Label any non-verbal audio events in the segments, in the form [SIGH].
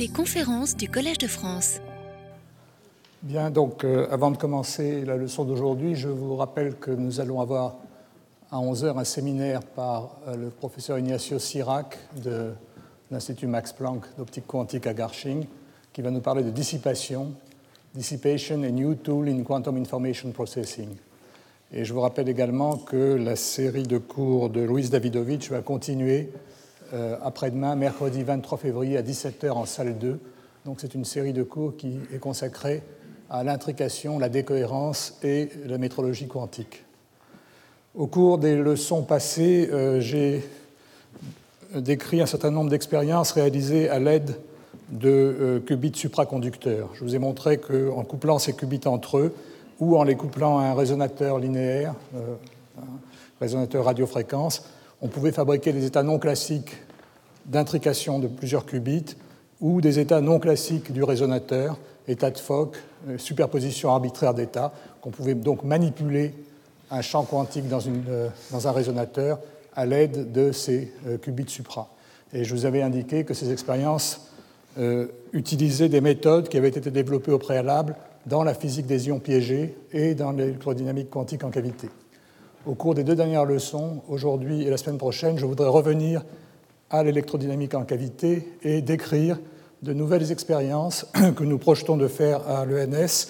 Les conférences du Collège de France. Bien, donc euh, avant de commencer la leçon d'aujourd'hui, je vous rappelle que nous allons avoir à 11h un séminaire par euh, le professeur Ignacio Sirac de l'Institut Max Planck d'optique quantique à Garching, qui va nous parler de dissipation, Dissipation, a New Tool in Quantum Information Processing. Et je vous rappelle également que la série de cours de Louise Davidovich va continuer euh, après-demain, mercredi 23 février à 17h en salle 2. Donc c'est une série de cours qui est consacrée à l'intrication, la décohérence et la métrologie quantique. Au cours des leçons passées, euh, j'ai décrit un certain nombre d'expériences réalisées à l'aide de euh, qubits supraconducteurs. Je vous ai montré qu'en couplant ces qubits entre eux, ou en les couplant à un résonateur linéaire, un résonateur radiofréquence, on pouvait fabriquer des états non classiques d'intrication de plusieurs qubits ou des états non classiques du résonateur, état de Fock, euh, superposition arbitraire d'états, qu'on pouvait donc manipuler un champ quantique dans, euh, un résonateur à l'aide de ces euh, qubits supra. Et je vous avais indiqué que ces expériences utilisaient des méthodes qui avaient été développées au préalable dans la physique des ions piégés et dans l'électrodynamique quantique en cavité. Au cours des deux dernières leçons, aujourd'hui et la semaine prochaine, je voudrais revenir à l'électrodynamique en cavité et décrire de nouvelles expériences [CLEARS THROAT] que nous projetons de faire à l'ENS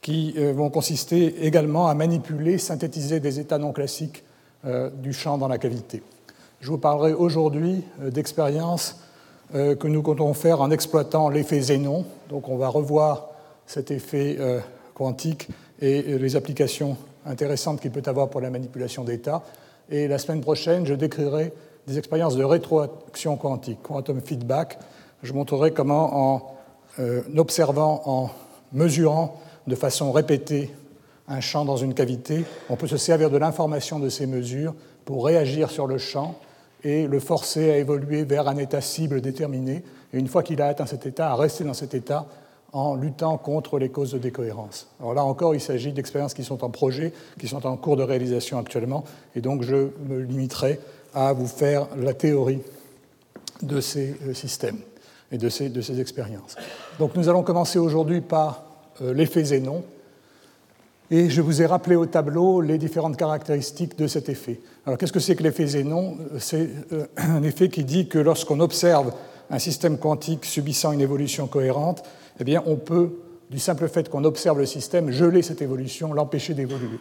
qui euh, vont consister également à manipuler, synthétiser des états non classiques euh, du champ dans la cavité. Je vous parlerai aujourd'hui euh, d'expériences que nous comptons faire en exploitant l'effet Zénon. Donc on va revoir cet effet quantique et les applications intéressantes qu'il peut avoir pour la manipulation d'états. Et la semaine prochaine, je décrirai des expériences de rétroaction quantique, quantum feedback. Je montrerai comment, en euh, observant, en mesurant de façon répétée un champ dans une cavité, on peut se servir de l'information de ces mesures pour réagir sur le champ et le forcer à évoluer vers un état cible déterminé, et une fois qu'il a atteint cet état, à rester dans cet état en luttant contre les causes de décohérence. Alors là encore, il s'agit d'expériences qui sont en projet, qui sont en cours de réalisation actuellement, et donc je me limiterai à vous faire la théorie de ces euh, systèmes et de ces, expériences. Donc nous allons commencer aujourd'hui par euh, l'effet Zénon. Et je vous ai rappelé au tableau les différentes caractéristiques de cet effet. Alors qu'est-ce que c'est que l'effet Zénon C'est euh, [CLEARS THROAT] un effet qui dit que lorsqu'on observe un système quantique subissant une évolution cohérente, eh bien on peut, du simple fait qu'on observe le système, geler cette évolution, l'empêcher d'évoluer.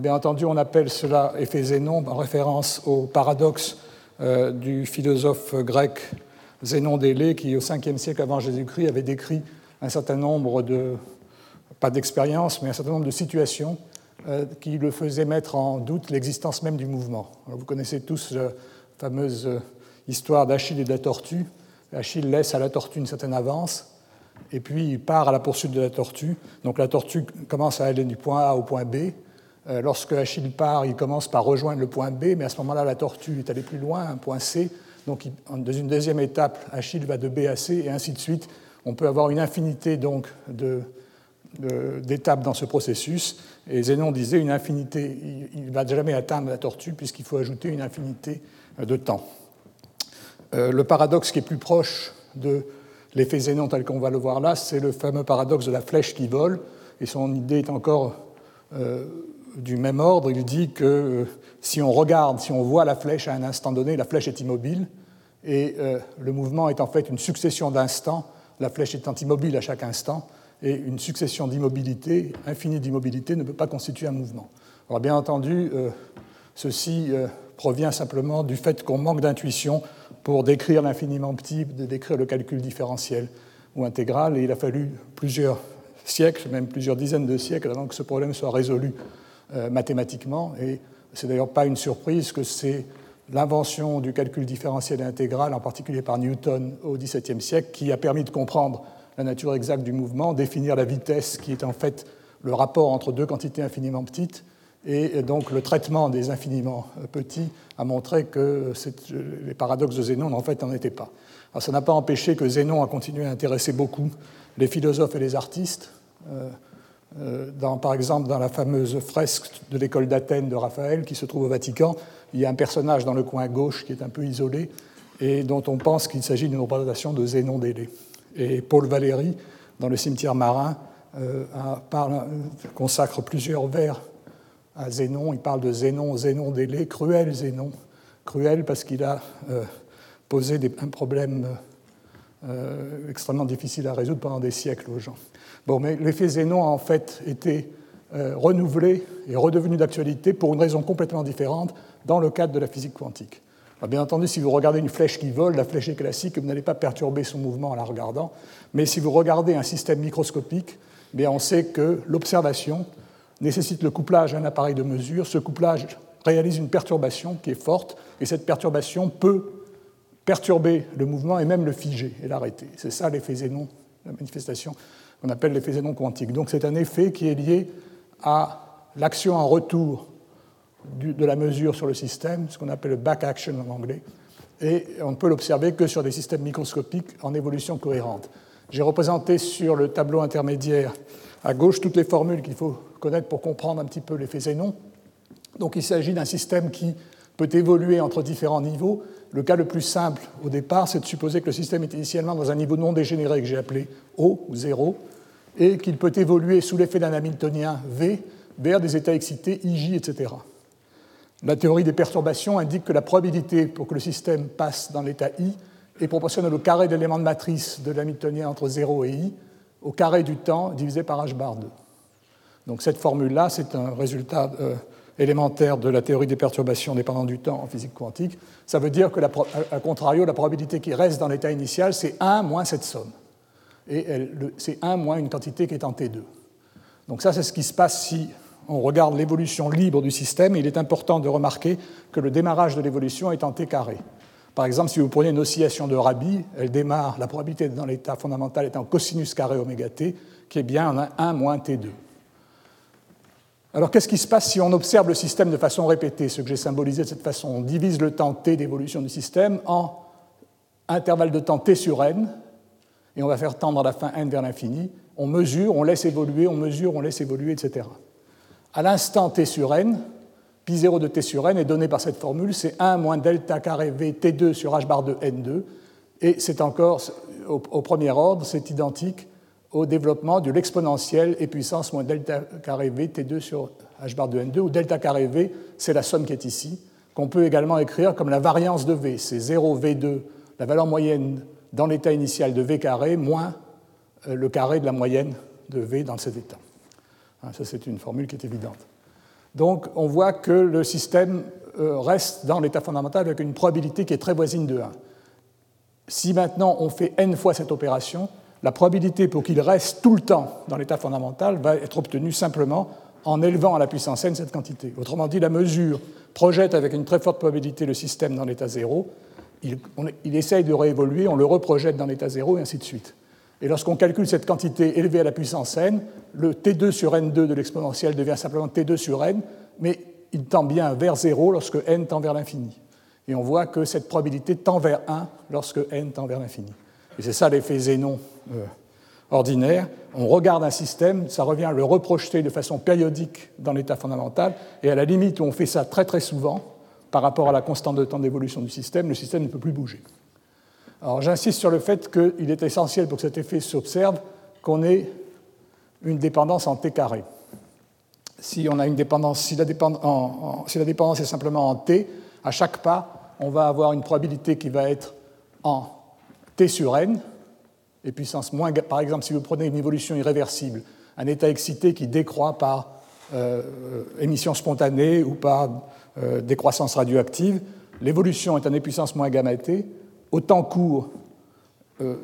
Bien entendu, on appelle cela effet Zénon en référence au paradoxe euh, du philosophe grec Zénon d'Élée, qui au 5e siècle avant Jésus-Christ avait décrit un certain nombre de, pas d'expériences, mais un certain nombre de situations euh, qui le faisaient mettre en doute l'existence même du mouvement. vous connaissez tous la fameuse histoire d'Achille et de la tortue. Achille laisse à la tortue une certaine avance, et puis il part à la poursuite de la tortue. Donc la tortue commence à aller du point A au point B, euh, lorsque Achille part, il commence par rejoindre le point B, mais à ce moment-là, la tortue est allée plus loin, un point C. Donc, dans une deuxième étape, Achille va de B à C, et ainsi de suite. On peut avoir une infinité donc d'étapes dans ce processus. Et Zénon disait une infinité, il ne va jamais atteindre la tortue puisqu'il faut ajouter une infinité de temps. Euh, le paradoxe qui est plus proche de l'effet Zénon tel qu'on va le voir là, c'est le fameux paradoxe de la flèche qui vole. Et son idée est encore euh, du même ordre, il dit que euh, si on regarde, si on voit la flèche à un instant donné, la flèche est immobile, et le mouvement est en fait une succession d'instants, la flèche étant immobile à chaque instant, et une succession d'immobilité, infinie d'immobilité, ne peut pas constituer un mouvement. Alors bien entendu, ceci provient simplement du fait qu'on manque d'intuition pour décrire l'infiniment petit, de décrire le calcul différentiel ou intégral, et il a fallu plusieurs siècles, même plusieurs dizaines de siècles, avant que ce problème soit résolu euh, mathématiquement. Et c'est d'ailleurs pas une surprise que c'est l'invention du calcul différentiel et intégral, en particulier par Newton au XVIIe siècle, qui a permis de comprendre la nature exacte du mouvement, définir la vitesse qui est en fait le rapport entre deux quantités infiniment petites. Et donc le traitement des infiniment petits a montré que les paradoxes de Zénon en fait n'en étaient pas. Alors, ça n'a pas empêché que Zénon a continué à intéresser beaucoup les philosophes et les artistes. Euh, euh, par exemple, dans la fameuse fresque de l'école d'Athènes de Raphaël qui se trouve au Vatican, il y a un personnage dans le coin gauche qui est un peu isolé et dont on pense qu'il s'agit d'une représentation de Zénon d'Élée. Et Paul Valéry, dans le cimetière marin, parle, consacre plusieurs vers à Zénon. Il parle de Zénon, Zénon délai, cruel Zénon. Cruel parce qu'il a posé un problème extrêmement difficile à résoudre pendant des siècles aux gens. Bon, mais l'effet Zénon a en fait été euh, renouvelé et redevenu d'actualité pour une raison complètement différente dans le cadre de la physique quantique. bien entendu, si vous regardez une flèche qui vole, la flèche est classique, vous n'allez pas perturber son mouvement en la regardant. Mais si vous regardez un système microscopique, bien on sait que l'observation nécessite le couplage à un appareil de mesure. Ce couplage réalise une perturbation qui est forte, et cette perturbation peut perturber le mouvement et même le figer et l'arrêter. C'est ça l'effet Zénon, la manifestation qu'on appelle l'effet Zénon quantique. Donc c'est un effet qui est lié à l'action en retour de la mesure sur le système, ce qu'on appelle le back action en anglais, et on ne peut l'observer que sur des systèmes microscopiques en évolution cohérente. J'ai représenté sur le tableau intermédiaire à gauche toutes les formules qu'il faut connaître pour comprendre un petit peu l'effet Zénon. Donc il s'agit d'un système qui peut évoluer entre différents niveaux. Le cas le plus simple au départ, c'est de supposer que le système est initialement dans un niveau non dégénéré que j'ai appelé O ou 0, et qu'il peut évoluer sous l'effet d'un Hamiltonien V vers des états excités IJ, etc. La théorie des perturbations indique que la probabilité pour que le système passe dans l'état I est proportionnelle au carré de l'élément de matrice de l'Hamiltonien entre 0 et I, au carré du temps divisé par h bar 2. Donc cette formule-là, c'est un résultat euh, élémentaire de la théorie des perturbations dépendant du temps en physique quantique. Ça veut dire que, à contrario, la probabilité qui reste dans l'état initial, c'est 1 moins cette somme et c'est 1 moins une quantité qui est en T2. Donc ça, c'est ce qui se passe si on regarde l'évolution libre du système. Il est important de remarquer que le démarrage de l'évolution est en T carré. Par exemple, si vous prenez une oscillation de Rabi, elle démarre, la probabilité dans l'état fondamental est en cosinus carré oméga t, qui est bien en 1 moins T2. Alors qu'est-ce qui se passe si on observe le système de façon répétée? Ce que j'ai symbolisé de cette façon, on divise le temps t d'évolution du système en intervalle de temps t sur n, et on va faire tendre à la fin n vers l'infini. On mesure, on laisse évoluer, on mesure, on laisse évoluer, etc. À l'instant t sur n, pi 0 de t sur n est donné par cette formule, c'est 1 moins delta carré v t2 sur h bar de n2, et c'est encore, au, premier ordre, c'est identique au développement de l'exponentielle et puissance moins delta carré v t2 sur h bar de n2, où delta carré v, c'est la somme qui est ici, qu'on peut également écrire comme la variance de v, c'est 0 v2, la valeur moyenne dans l'état initial de V carré moins euh, le carré de la moyenne de V dans cet état. Hein, ça, c'est une formule qui est évidente. Donc, on voit que le système euh, reste dans l'état fondamental avec une probabilité qui est très voisine de 1. Si maintenant on fait n fois cette opération, la probabilité pour qu'il reste tout le temps dans l'état fondamental va être obtenue simplement en élevant à la puissance n cette quantité. Autrement dit, la mesure projette avec une très forte probabilité le système dans l'état zéro, il, essaye de réévoluer, on le reprojette dans l'état zéro, et ainsi de suite. Et lorsqu'on calcule cette quantité élevée à la puissance n, le T2 sur n2 de l'exponentielle devient simplement T2 sur n, mais il tend bien vers 0 lorsque n tend vers l'infini. Et on voit que cette probabilité tend vers 1 lorsque n tend vers l'infini. Et c'est ça l'effet Zénon euh, ordinaire. On regarde un système, ça revient à le reprojeter de façon périodique dans l'état fondamental, et à la limite où on fait ça très très souvent, par rapport à la constante de temps d'évolution du système, le système ne peut plus bouger. Alors j'insiste sur le fait qu'il est essentiel pour que cet effet s'observe qu'on ait une dépendance en t carré. Si, on a une dépendance, si, la dépendance, si la dépendance est simplement en t, à chaque pas, on va avoir une probabilité qui va être en t sur n, et moins, par exemple, si vous prenez une évolution irréversible, un état excité qui décroît par euh, émission spontanée ou par euh, décroissance radioactive, l'évolution est en puissance moins gamma t. Au temps court, euh,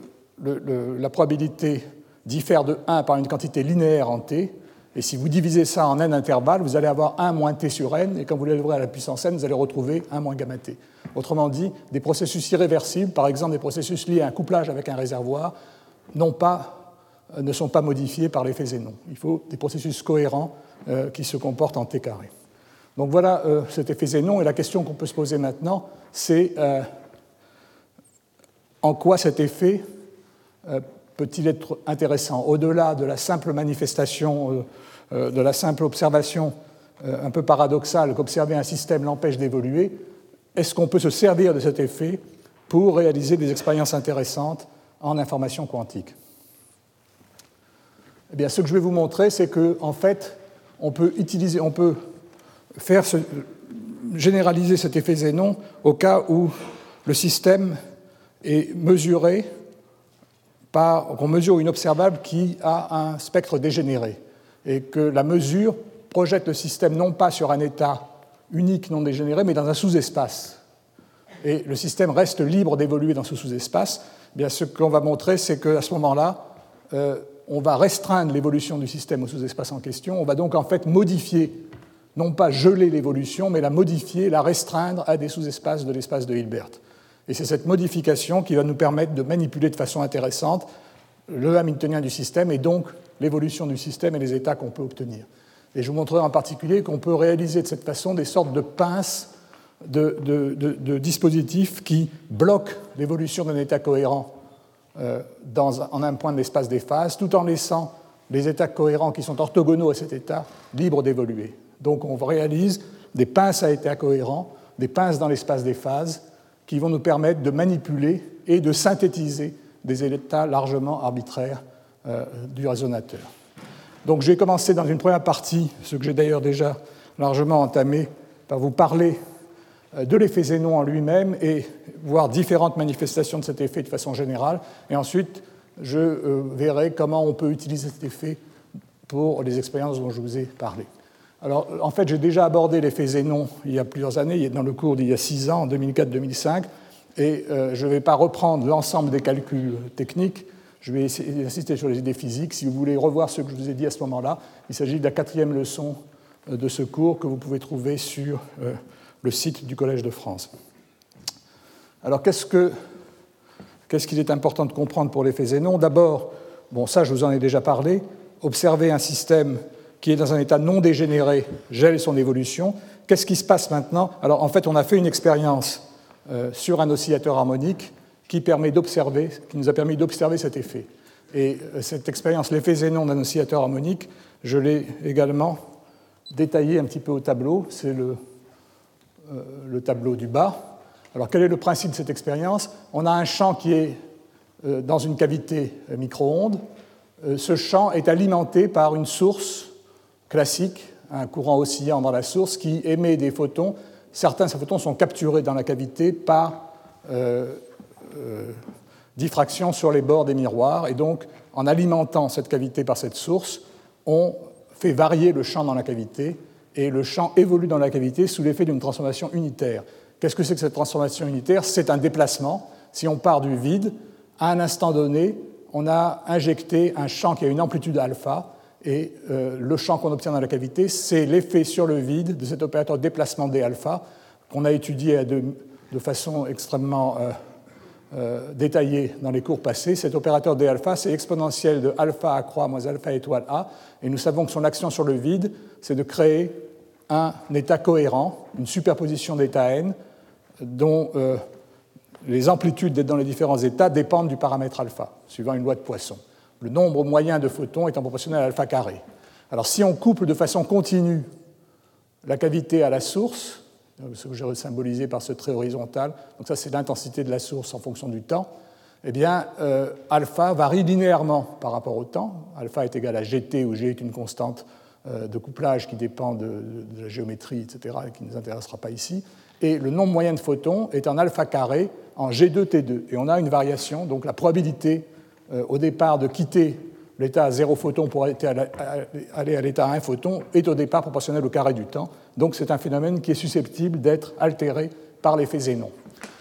la probabilité diffère de 1 par une quantité linéaire en t. Et si vous divisez ça en n intervalles, vous allez avoir 1 moins t sur n, et quand vous l'élèverez à la puissance n, vous allez retrouver 1 moins gamma t. Autrement dit, des processus irréversibles, par exemple des processus liés à un couplage avec un réservoir, pas, euh, ne sont pas modifiés par l'effet Zénon. Il faut des processus cohérents qui se comportent en t carré. Donc voilà euh, cet effet Zénon, et la question qu'on peut se poser maintenant, c'est euh, en quoi cet effet euh, peut-il être intéressant Au-delà de la simple manifestation, de la simple observation un peu paradoxale qu'observer un système l'empêche d'évoluer, est-ce qu'on peut se servir de cet effet pour réaliser des expériences intéressantes en information quantique? Eh bien, ce que je vais vous montrer, c'est qu'en en fait, on peut utiliser, on peut faire généraliser cet effet Zénon au cas où le système est mesuré qu'on mesure une observable qui a un spectre dégénéré et que la mesure projette le système non pas sur un état unique non dégénéré, mais dans un sous-espace. Et le système reste libre d'évoluer dans ce sous-espace. Eh bien, ce qu'on va montrer, c'est qu'à ce moment-là, euh, on va restreindre l'évolution du système au sous-espace en question. On va donc en fait modifier, non pas geler l'évolution, mais la modifier, la restreindre à des sous-espaces de l'espace de Hilbert. Et c'est cette modification qui va nous permettre de manipuler de façon intéressante le Hamiltonien du système et donc l'évolution du système et les états qu'on peut obtenir. Et je vous montrerai en particulier qu'on peut réaliser de cette façon des sortes de pinces de, dispositifs qui bloquent l'évolution d'un état cohérent euh, en un point de l'espace des phases, tout en laissant les états cohérents qui sont orthogonaux à cet état libres d'évoluer. Donc on réalise des pinces à état cohérent, des pinces dans l'espace des phases, qui vont nous permettre de manipuler et de synthétiser des états largement arbitraires euh, du résonateur. Donc j'ai commencé dans une première partie, ce que j'ai d'ailleurs déjà largement entamé, par vous parler euh, de l'effet Zénon en lui-même et voir différentes manifestations de cet effet de façon générale. Et ensuite, je euh, verrai comment on peut utiliser cet effet pour les expériences dont je vous ai parlé. Alors, en fait, j'ai déjà abordé l'effet Zénon il y a plusieurs années, dans le cours d'il y a six ans, en 2004-2005, et euh, je ne vais pas reprendre l'ensemble des calculs techniques. Je vais insister sur les idées physiques. Si vous voulez revoir ce que je vous ai dit à ce moment-là, il s'agit de la quatrième leçon de ce cours que vous pouvez trouver sur le site du Collège de France. Alors qu'est-ce qu'il est important de comprendre pour l'effet Zénon? D'abord, bon ça je vous en ai déjà parlé, observer un système qui est dans un état non dégénéré gèle son évolution. Qu'est-ce qui se passe maintenant? Alors en fait on a fait une expérience euh, sur un oscillateur harmonique qui, permet qui nous a permis d'observer cet effet. Et euh, cette expérience, l'effet Zénon d'un oscillateur harmonique, je l'ai également détaillé un petit peu au tableau. C'est le euh, le tableau du bas. Alors quel est le principe de cette expérience? On a un champ qui est dans une cavité micro-ondes. Ce champ est alimenté par une source classique, un courant oscillant dans la source qui émet des photons. Certains de ces photons sont capturés dans la cavité par diffraction sur les bords des miroirs. Et donc, en alimentant cette cavité par cette source, on fait varier le champ dans la cavité et le champ évolue dans la cavité sous l'effet d'une transformation unitaire. Qu'est-ce que c'est que cette transformation unitaire? C'est un déplacement. Si on part du vide, à un instant donné, on a injecté un champ qui a une amplitude alpha, et euh, le champ qu'on obtient dans la cavité, c'est l'effet sur le vide de cet opérateur déplacement d alpha qu'on a étudié de, façon extrêmement euh, euh, détaillée dans les cours passés. Cet opérateur d alpha, c'est exponentiel de alpha à croix moins alpha étoile a, et nous savons que son action sur le vide, c'est de créer un état cohérent, une superposition d'états n, dont les amplitudes dans les différents états dépendent du paramètre alpha, suivant une loi de Poisson. Le nombre moyen de photons étant proportionnel à alpha carré. Alors si on couple de façon continue la cavité à la source, ce que j'ai symbolisé par ce trait horizontal, donc ça c'est l'intensité de la source en fonction du temps, eh bien, euh, alpha varie linéairement par rapport au temps. Alpha est égal à gt, où g est une constante euh, de couplage qui dépend de, la géométrie, etc., et qui ne nous intéressera pas ici. Et le nombre moyen de photons est en alpha carré en G2T2. Et on a une variation, donc la probabilité euh, au départ de quitter l'état 0 photon pour aller à l'état 1 photon est au départ proportionnelle au carré du temps. Donc c'est un phénomène qui est susceptible d'être altéré par l'effet Zénon.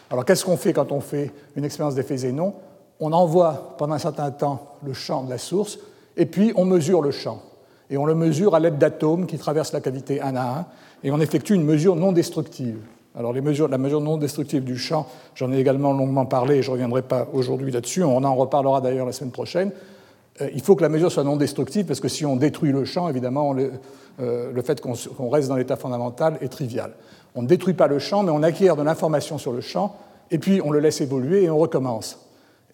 Alors qu'est-ce qu'on fait quand on fait une expérience d'effet Zénon On envoie pendant un certain temps le champ de la source et puis on mesure le champ et on le mesure à l'aide d'atomes qui traversent la cavité un à un, et on effectue une mesure non destructive. Alors la mesure non destructive du champ, j'en ai également longuement parlé, et je ne reviendrai pas aujourd'hui là-dessus, on en reparlera d'ailleurs la semaine prochaine. Euh, il faut que la mesure soit non destructive, parce que si on détruit le champ, évidemment, le, euh, fait qu'on reste dans l'état fondamental est trivial. On ne détruit pas le champ, mais on acquiert de l'information sur le champ, et puis on le laisse évoluer et on recommence.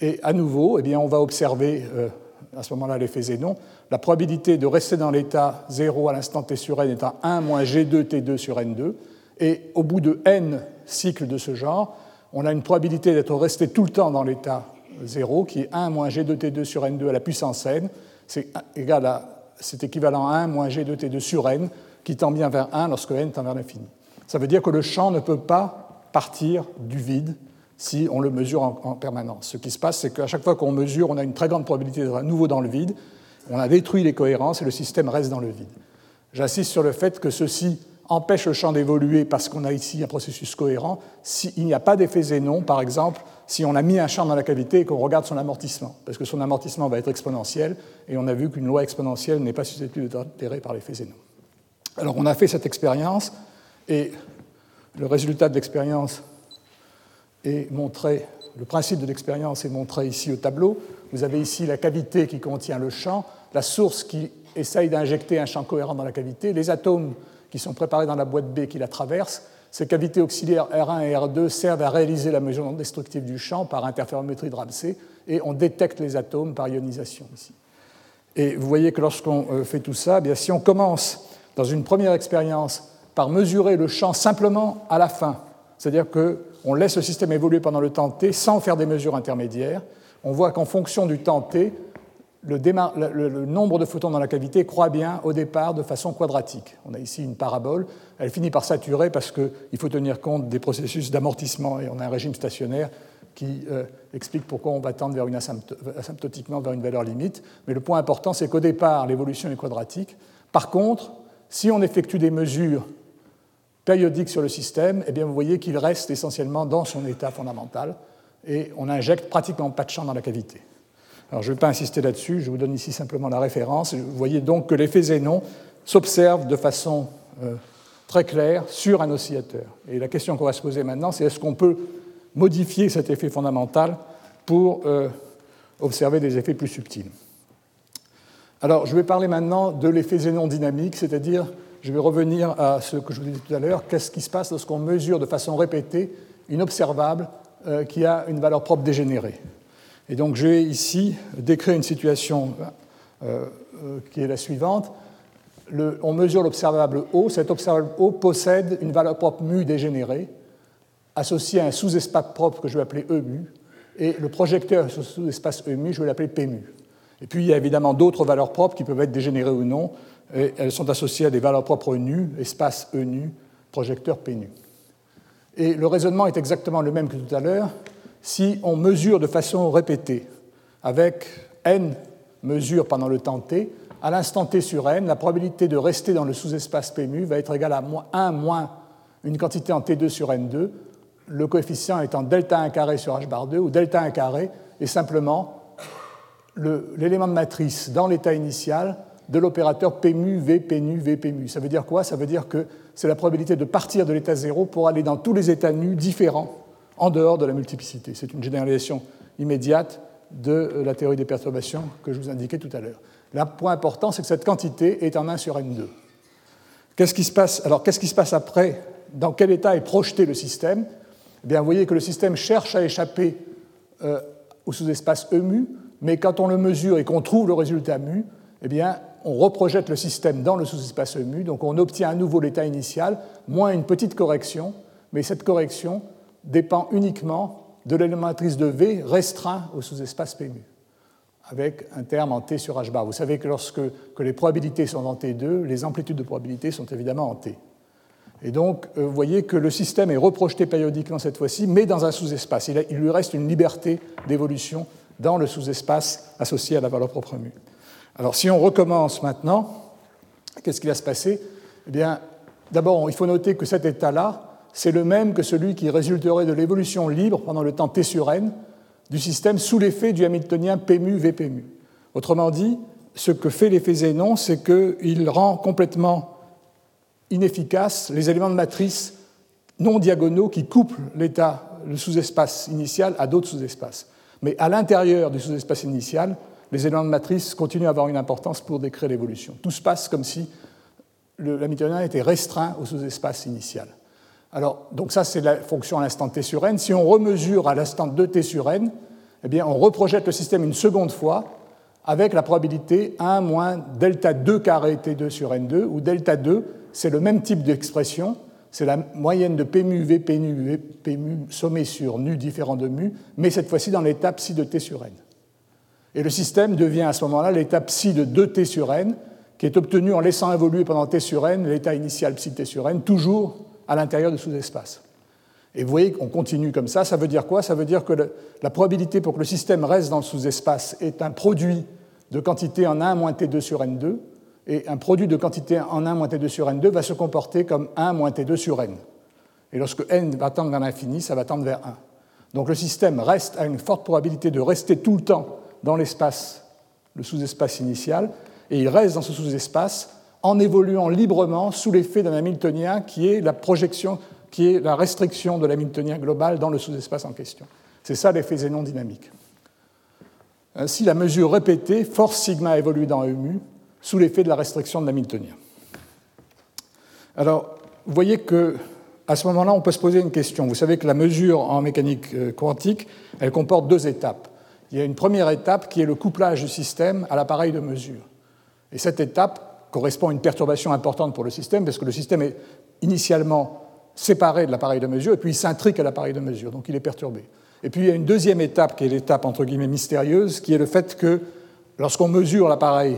Et à nouveau, eh bien, on va observer euh, à ce moment-là l'effet Zénon, la probabilité de rester dans l'état 0 à l'instant t sur n à 1 moins g2 t2 sur n2. Et au bout de n cycles de ce genre, on a une probabilité d'être resté tout le temps dans l'état 0, qui est 1 moins G2T2 sur N2 à la puissance N, c'est égal à, c'est équivalent à 1 moins G2T2 sur N, qui tend bien vers 1 lorsque N tend vers l'infini. Ça veut dire que le champ ne peut pas partir du vide si on le mesure en, permanence. Ce qui se passe, c'est qu'à chaque fois qu'on mesure, on a une très grande probabilité d'être à nouveau dans le vide, on a détruit les cohérences et le système reste dans le vide. J'insiste sur le fait que ceci empêche le champ d'évoluer parce qu'on a ici un processus cohérent. S'il n'y a pas d'effet Zénon, par exemple, si on a mis un champ dans la cavité et qu'on regarde son amortissement, parce que son amortissement va être exponentiel, et on a vu qu'une loi exponentielle n'est pas susceptible d'être altérée par l'effet Zénon. Alors on a fait cette expérience, et le résultat de l'expérience est montré, le principe de l'expérience est montré ici au tableau. Vous avez ici la cavité qui contient le champ, la source qui essaye d'injecter un champ cohérent dans la cavité, les atomes qui sont préparés dans la boîte B qui la traverse. Ces cavités auxiliaires R1 et R2 servent à réaliser la mesure non destructive du champ par interférométrie de Ramsey et on détecte les atomes par ionisation ici. Et vous voyez que lorsqu'on euh, fait tout ça, eh bien, si on commence dans une première expérience par mesurer le champ simplement à la fin, c'est-à-dire qu'on laisse le système évoluer pendant le temps t sans faire des mesures intermédiaires, on voit qu'en fonction du temps t, le, nombre de photons dans la cavité croît bien au départ de façon quadratique. On a ici une parabole, elle finit par saturer parce qu'il faut tenir compte des processus d'amortissement et on a un régime stationnaire qui euh, explique pourquoi on va tendre vers une asymptotiquement vers une valeur limite. Mais le point important, c'est qu'au départ, l'évolution est quadratique. Par contre, si on effectue des mesures périodiques sur le système, eh bien, vous voyez qu'il reste essentiellement dans son état fondamental et on n'injecte pratiquement pas de champ dans la cavité. Alors, je ne vais pas insister là-dessus, je vous donne ici simplement la référence. Vous voyez donc que l'effet Zénon s'observe de façon euh, très claire sur un oscillateur. Et la question qu'on va se poser maintenant, c'est est-ce qu'on peut modifier cet effet fondamental pour euh, observer des effets plus subtils? Alors, je vais parler maintenant de l'effet Zénon dynamique, c'est-à-dire, je vais revenir à ce que je vous disais tout à l'heure, qu'est-ce qui se passe lorsqu'on mesure de façon répétée une observable euh, qui a une valeur propre dégénérée? Et donc je vais ici décrire une situation euh, euh, qui est la suivante. on mesure l'observable O. Cet observable O possède une valeur propre mu dégénérée associée à un sous-espace propre que je vais appeler E mu. Et le projecteur sur ce sous-espace E mu, je vais l'appeler P mu. Et puis il y a évidemment d'autres valeurs propres qui peuvent être dégénérées ou non. Elles sont associées à des valeurs propres nu, espace E nu, projecteur P nu. Et le raisonnement est exactement le même que tout à l'heure si on mesure de façon répétée, avec n mesures pendant le temps t, à l'instant t sur n, la probabilité de rester dans le sous-espace P mu va être égale à 1 moins une quantité en t2 sur n2, le coefficient étant delta 1 carré sur h bar 2, où delta 1 carré est simplement l'élément de matrice dans l'état initial de l'opérateur P mu, V, V. Ça veut dire quoi? Ça veut dire que c'est la probabilité de partir de l'état 0 pour aller dans tous les états nus différents en dehors de la multiplicité. C'est une généralisation immédiate de la théorie des perturbations que je vous indiquais tout à l'heure. Le point important, c'est que cette quantité est en 1 sur n2. Qu'est-ce qui se passe? Alors, qu'est-ce qui se passe après? Dans quel état est projeté le système? Eh bien, Vous voyez que le système cherche à échapper euh, au sous-espace E mu, mais quand on le mesure et qu'on trouve le résultat mu, eh bien, on reprojette le système dans le sous-espace E mu, donc on obtient à nouveau l'état initial, moins une petite correction, mais cette correction dépend uniquement de l'élément matrice de V restreint au sous-espace P mu, avec un terme en T sur H bar. Vous savez que lorsque que les probabilités sont en T2, les amplitudes de probabilité sont évidemment en T. Et donc, euh, vous voyez que le système est reprojeté périodiquement cette fois-ci, mais dans un sous-espace. Il, il, lui reste une liberté d'évolution dans le sous-espace associé à la valeur propre mu. Alors, si on recommence maintenant, qu'est-ce qui va se passer? Eh bien, d'abord, il faut noter que cet état-là, c'est le même que celui qui résulterait de l'évolution libre pendant le temps t sur n du système sous l'effet du hamiltonien P mu V P mu. Autrement dit, ce que fait l'effet Zénon, c'est qu'il rend complètement inefficace les éléments de matrice non diagonaux qui couplent l'état, le sous-espace initial à d'autres sous-espaces. Mais à l'intérieur du sous-espace initial, les éléments de matrice continuent à avoir une importance pour décrire l'évolution. Tout se passe comme si l'hamiltonien était restreint au sous-espace initial. Alors, donc ça, c'est la fonction à l'instant t sur n. Si on remesure à l'instant 2t sur n, eh bien, on reprojette le système une seconde fois avec la probabilité 1 moins delta 2 carré t2 sur n2, où delta 2, c'est le même type d'expression, c'est la moyenne de P mu, V, P nu, V, P mu sommé sur nu différent de mu, mais cette fois-ci dans l'état psi de T sur N. Et le système devient à ce moment-là l'état psi de 2T sur N, qui est obtenu en laissant évoluer pendant T sur N l'état initial psi T sur N, toujours à l'intérieur du sous-espace. Et vous voyez qu'on continue comme ça. Ça veut dire quoi? Ça veut dire que la probabilité pour que le système reste dans le sous-espace est un produit de quantité en 1 moins T2 sur N2, et un produit de quantité en 1 moins T2 sur N2 va se comporter comme 1 moins T2 sur N. Et lorsque N va tendre vers l'infini, ça va tendre vers 1. Donc le système reste à une forte probabilité de rester tout le temps dans l'espace, le sous-espace initial, et il reste dans ce sous-espace en évoluant librement sous l'effet d'un Hamiltonien qui est la projection qui est la restriction de l'hamiltonien global dans le sous-espace en question. C'est ça l'effet Zénon dynamique. Ainsi, la mesure répétée, force sigma évolue dans EMU sous l'effet de la restriction de l'hamiltonien. Alors, vous voyez que à ce moment-là, on peut se poser une question. Vous savez que la mesure en mécanique euh, quantique, elle comporte deux étapes. Il y a une première étape qui est le couplage du système à l'appareil de mesure. Et cette étape correspond à une perturbation importante pour le système, parce que le système est initialement séparé de l'appareil de mesure, et puis il s'intrique à l'appareil de mesure, donc il est perturbé. Et puis il y a une deuxième étape qui est l'étape entre guillemets mystérieuse, qui est le fait que lorsqu'on mesure l'appareil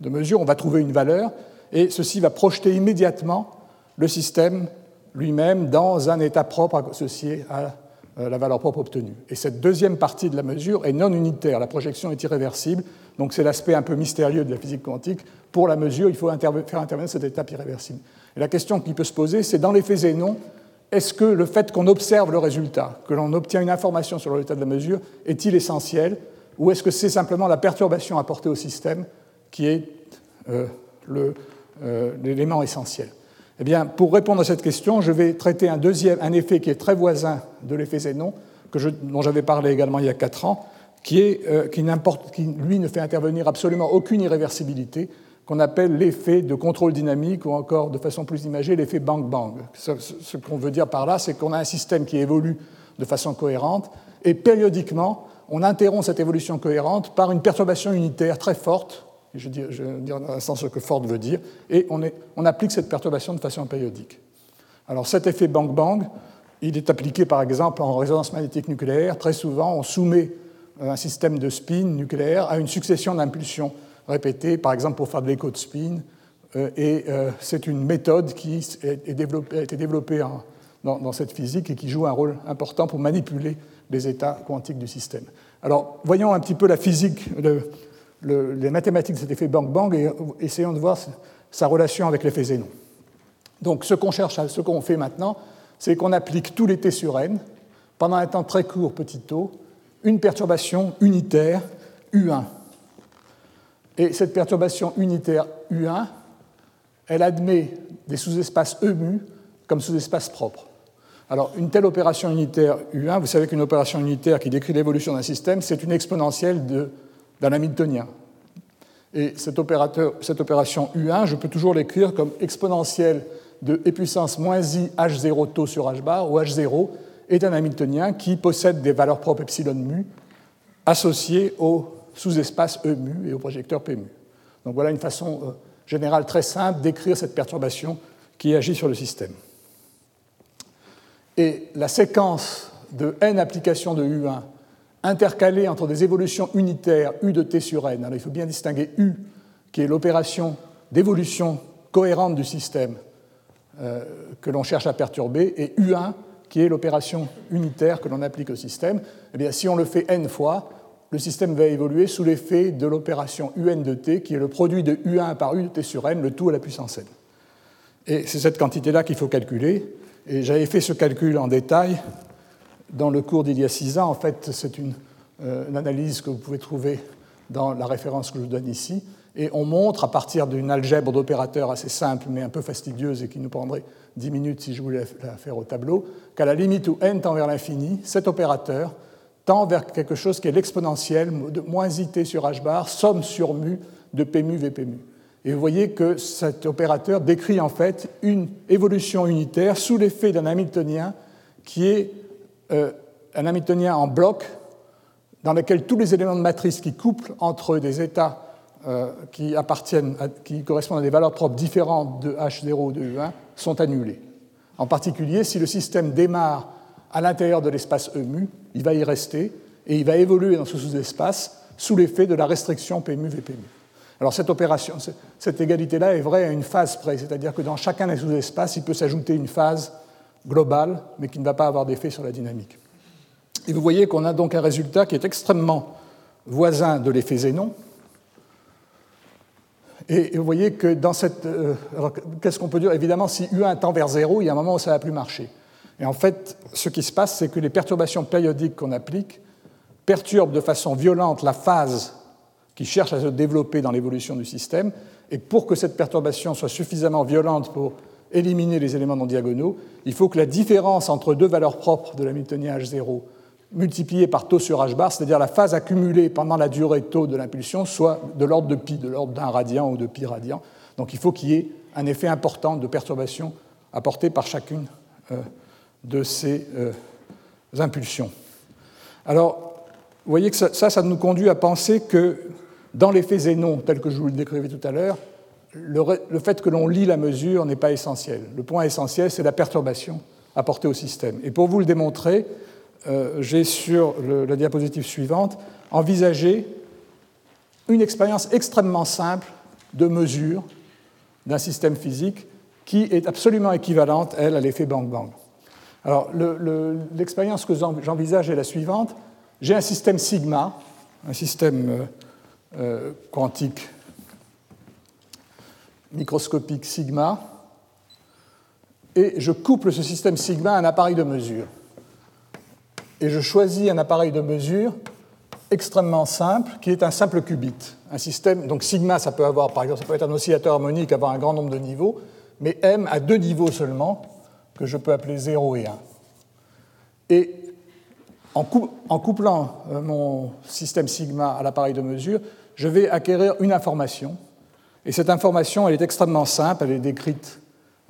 de mesure, on va trouver une valeur, et ceci va projeter immédiatement le système lui-même dans un état propre associé à euh, la valeur propre obtenue. Et cette deuxième partie de la mesure est non unitaire, la projection est irréversible, donc c'est l'aspect un peu mystérieux de la physique quantique. Pour la mesure, il faut faire intervenir cette étape irréversible. Et la question qui peut se poser, c'est dans l'effet Zénon, est-ce que le fait qu'on observe le résultat, que l'on obtient une information sur le résultat de la mesure, est-il essentiel ou est-ce que c'est simplement la perturbation apportée au système qui est euh, euh, l'élément essentiel? Eh bien, pour répondre à cette question, je vais traiter un deuxième, un effet qui est très voisin de l'effet Zénon, dont j'avais parlé également il y a quatre ans, qui, est, euh, qui, qui, lui, ne fait intervenir absolument aucune irréversibilité, qu'on appelle l'effet de contrôle dynamique ou encore de façon plus imagée l'effet bang-bang. Ce, qu'on veut dire par là, c'est qu'on a un système qui évolue de façon cohérente et périodiquement, on interrompt cette évolution cohérente par une perturbation unitaire très forte, je dire, je dans un sens ce que Ford veut dire, et on, on applique cette perturbation de façon périodique. Alors cet effet bang-bang, il est appliqué par exemple en résonance magnétique nucléaire. Très souvent, on soumet un système de spin nucléaire à une succession d'impulsions répétées, par exemple pour faire de l'écho de spin. Euh, et euh, c'est une méthode qui a été développée dans, cette physique et qui joue un rôle important pour manipuler les états quantiques du système. Alors, voyons un petit peu la physique, les mathématiques de cet effet Bang-Bang et essayons de voir sa relation avec l'effet Zénon. Donc, ce qu'on cherche, ce qu'on fait maintenant, c'est qu'on applique tout les T sur N pendant un temps très court, petit taux, une perturbation unitaire U1. Et cette perturbation unitaire U1, elle admet des sous-espaces EMU comme sous-espaces propres. Alors, une telle opération unitaire U1, vous savez qu'une opération unitaire qui décrit l'évolution d'un système, c'est une exponentielle d'un Hamiltonien. Et cette, cette, opération U1, je peux toujours l'écrire comme exponentielle de e puissance moins i h0 tau sur h bar, où h0 est un Hamiltonien qui possède des valeurs propres epsilon mu associées au sous-espace E mu et au projecteur P mu. Donc voilà une façon euh, générale très simple d'écrire cette perturbation qui agit sur le système. Et la séquence de n applications de U1 intercalée entre des évolutions unitaires U de t sur n, alors il faut bien distinguer U, qui est l'opération d'évolution cohérente du système euh, que l'on cherche à perturber, et U1, qui est l'opération unitaire que l'on applique au système, eh bien, si on le fait n fois, le système va évoluer sous l'effet de l'opération un de t, qui est le produit de u1 par u de t sur n, le tout à la puissance n. Et c'est cette quantité-là qu'il faut calculer. Et j'avais fait ce calcul en détail dans le cours d'il y a six ans. En fait, c'est une, euh, une, analyse que vous pouvez trouver dans la référence que je vous donne ici. Et on montre, à partir d'une algèbre d'opérateurs assez simple, mais un peu fastidieuse et qui nous prendrait 10 minutes si je voulais la faire au tableau, qu'à la limite où n tend vers l'infini, cet opérateur tend vers quelque chose qui est l'exponentielle de moins it sur h bar, somme sur mu de p mu vp mu. Et vous voyez que cet opérateur décrit en fait une évolution unitaire sous l'effet d'un Hamiltonien qui est euh, un Hamiltonien en bloc dans lequel tous les éléments de matrice qui couplent entre des états qui appartiennent, qui correspondent à des valeurs propres différentes de H0 ou de U1 sont annulés. En particulier, si le système démarre à l'intérieur de l'espace E mu, il va y rester et il va évoluer dans ce sous-espace sous l'effet de la restriction P mu V P mu. Alors cette opération, cette égalité-là est vraie à une phase près, c'est-à-dire que dans chacun des sous-espaces, il peut s'ajouter une phase globale, mais qui ne va pas avoir d'effet sur la dynamique. Et vous voyez qu'on a donc un résultat qui est extrêmement voisin de l'effet Zénon. Et vous voyez que dans cette. Euh, qu'est-ce qu'on peut dire? Évidemment, si U1 tend vers 0, il y a un moment où ça ne va plus marcher. Et en fait, ce qui se passe, c'est que les perturbations périodiques qu'on applique perturbent de façon violente la phase qui cherche à se développer dans l'évolution du système. Et pour que cette perturbation soit suffisamment violente pour éliminer les éléments non diagonaux, il faut que la différence entre deux valeurs propres de l'Hamiltonien H0 multipliée par taux sur h bar, c'est-à-dire la phase accumulée pendant la durée taux de l'impulsion, soit de l'ordre de pi, de l'ordre d'un radian ou de pi radian. Donc il faut qu'il y ait un effet important de perturbation apporté par chacune euh, de ces euh, impulsions. Alors, vous voyez que ça, ça, nous conduit à penser que dans l'effet Zénon, tel que je vous le décrivais tout à l'heure, le, fait que l'on lit la mesure n'est pas essentiel. Le point essentiel, c'est la perturbation apportée au système. Et pour vous le démontrer, euh, j'ai sur la diapositive suivante envisagé une expérience extrêmement simple de mesure d'un système physique qui est absolument équivalente, elle, à l'effet Bang-Bang. Alors, l'expérience que j'envisage est la suivante. J'ai un système sigma, un système euh, euh, quantique microscopique sigma, et je couple ce système sigma à un appareil de mesure. Et je choisis un appareil de mesure extrêmement simple, qui est un simple qubit. Un système, donc sigma, ça peut avoir, par exemple, ça peut être un oscillateur harmonique, avoir un grand nombre de niveaux, mais m a deux niveaux seulement, que je peux appeler 0 et 1. Et en, couplant euh, mon système sigma à l'appareil de mesure, je vais acquérir une information. Et cette information, elle est extrêmement simple, elle est décrite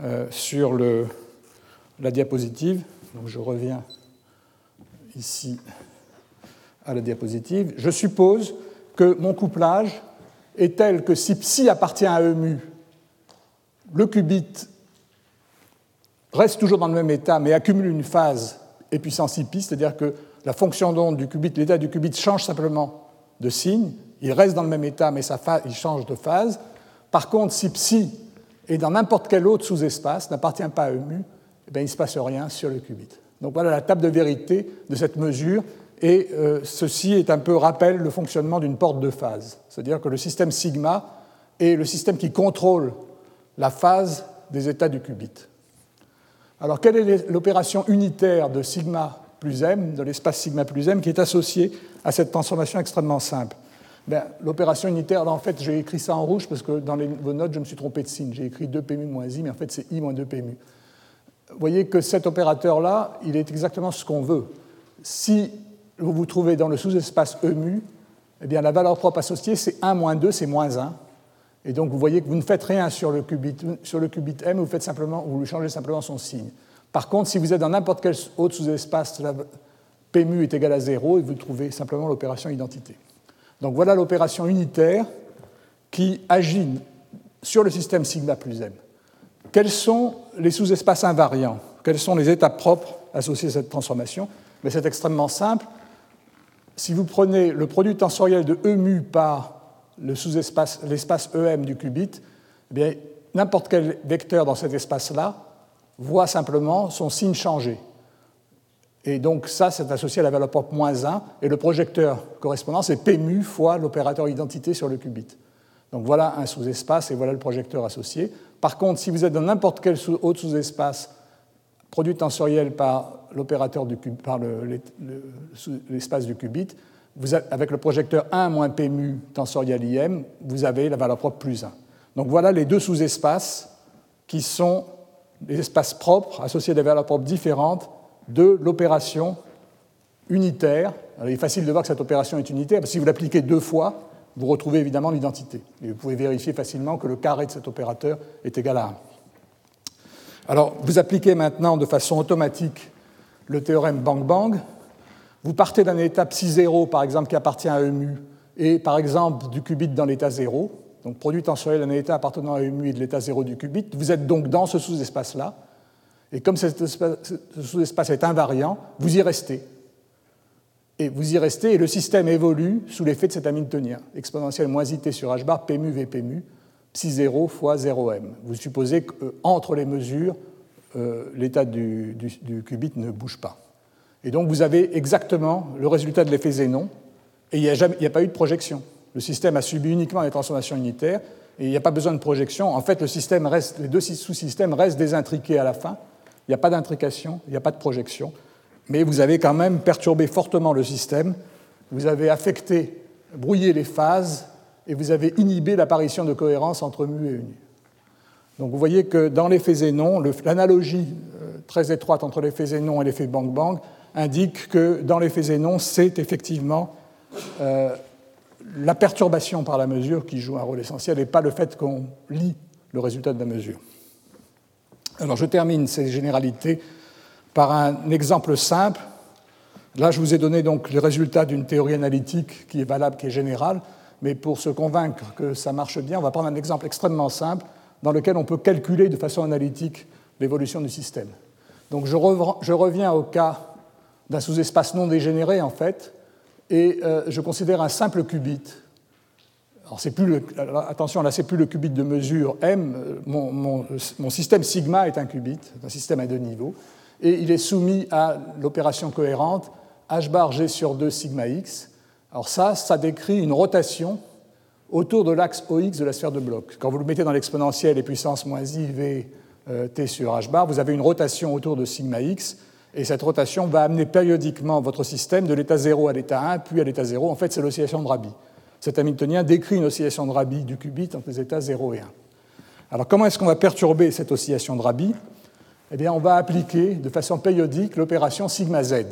euh, sur le, la diapositive. Donc je reviens ici à la diapositive. Je suppose que mon couplage est tel que si psi appartient à E mu, le qubit reste toujours dans le même état mais accumule une phase et puissance pi, c'est-à-dire que la fonction d'onde du qubit, l'état du qubit change simplement de signe, il reste dans le même état, mais il change de phase. Par contre, si psi est dans n'importe quel autre sous-espace, n'appartient pas à E mu, eh bien, il ne se passe rien sur le qubit. Donc voilà la table de vérité de cette mesure, et euh, ceci est un peu rappel le fonctionnement d'une porte de phase. C'est-à-dire que le système sigma est le système qui contrôle la phase des états du qubit. Alors quelle est l'opération unitaire de sigma plus m, de l'espace sigma plus m, qui est associée à cette transformation extrêmement simple? Ben, L'opération unitaire, en fait, j'ai écrit ça en rouge parce que dans vos notes, je me suis trompé de signe. J'ai écrit 2 mu moins i, mais en fait, c'est i moins 2 mu. Vous voyez que cet opérateur-là, il est exactement ce qu'on veut. Si vous vous trouvez dans le sous-espace E mu, eh bien, la valeur propre associée, c'est 1 moins 2, c'est moins 1. Et donc, vous voyez que vous ne faites rien sur le qubit, M, vous, lui changez simplement son signe. Par contre, si vous êtes dans n'importe quel autre sous-espace, P mu est égal à 0 et vous trouvez simplement l'opération identité. Donc voilà l'opération unitaire qui agit sur le système sigma plus m. Quels sont les sous-espaces invariants? Quelles sont les étapes propres associées à cette transformation? Mais c'est extrêmement simple. Si vous prenez le produit tensoriel de E mu par l'espace EM du qubit, eh n'importe quel vecteur dans cet espace-là voit simplement son signe changer. Et donc ça, c'est associé à la valeur propre moins 1, et le projecteur correspondant, c'est P mu fois l'opérateur identité sur le qubit. Donc voilà un sous-espace et voilà le projecteur associé. Par contre, si vous êtes dans n'importe quel autre sous-espace produit tensoriel par l'opérateur du l'espace du qubit, avec le projecteur 1 moins P tensoriel IM, vous avez la valeur propre plus 1. Donc voilà les deux sous-espaces qui sont des espaces propres associés à des valeurs propres différentes de l'opération unitaire. il est facile de voir que cette opération est unitaire, parce que si vous l'appliquez deux fois, vous retrouvez évidemment l'identité. Et vous pouvez vérifier facilement que le carré de cet opérateur est égal à 1. Alors, vous appliquez maintenant de façon automatique le théorème Bang-Bang. Vous partez d'un état psi 0, par exemple, qui appartient à E mu, et par exemple du qubit dans l'état 0, donc produit tensoriel d'un état appartenant à E mu et de l'état 0 du qubit. Vous êtes donc dans ce sous-espace-là. Et comme ce sous-espace est invariant, vous y restez. Et vous y restez, et le système évolue sous l'effet de cet hamiltonien. Exponentielle moins it sur h bar, p mu v p mu, psi 0 fois 0m. Vous supposez qu'entre les mesures, euh, l'état du, qubit ne bouge pas. Et donc vous avez exactement le résultat de l'effet Zénon, et il n'y a, a, pas eu de projection. Le système a subi uniquement les transformations unitaires, et il n'y a pas besoin de projection. En fait, le système reste, les deux sous-systèmes restent désintriqués à la fin. Il n'y a pas d'intrication, il n'y a pas de projection. Mais vous avez quand même perturbé fortement le système. Vous avez affecté, brouillé les phases, et vous avez inhibé l'apparition de cohérence entre mu et uni. Donc vous voyez que dans l'effet Zénon, l'analogie euh, très étroite entre l'effet Zénon et l'effet Bang-Bang indique que dans l'effet Zénon, c'est effectivement euh, la perturbation par la mesure qui joue un rôle essentiel et pas le fait qu'on lit le résultat de la mesure. Alors je termine ces généralités par un exemple simple. Là, je vous ai donné donc les résultats d'une théorie analytique qui est valable, qui est générale, mais pour se convaincre que ça marche bien, on va prendre un exemple extrêmement simple dans lequel on peut calculer de façon analytique l'évolution du système. Donc je, reviens au cas d'un sous-espace non dégénéré, en fait, et euh, je considère un simple qubit. Alors, plus attention, là, c'est plus le qubit de mesure m. Euh, mon, système sigma est un qubit, un système à deux niveaux, et il est soumis à l'opération cohérente h bar g sur 2 sigma x. Alors ça, ça décrit une rotation autour de l'axe OX de la sphère de bloc. Quand vous le mettez dans l'exponentielle et puissance moins i v euh, t sur h bar, vous avez une rotation autour de sigma x et cette rotation va amener périodiquement votre système de l'état 0 à l'état 1, puis à l'état 0. En fait, c'est l'oscillation de Rabi. Cet Hamiltonien décrit une oscillation de Rabi du qubit entre les états 0 et 1. Alors, comment est-ce qu'on va perturber cette oscillation de Rabi? Eh bien, on va appliquer de façon périodique l'opération sigma z.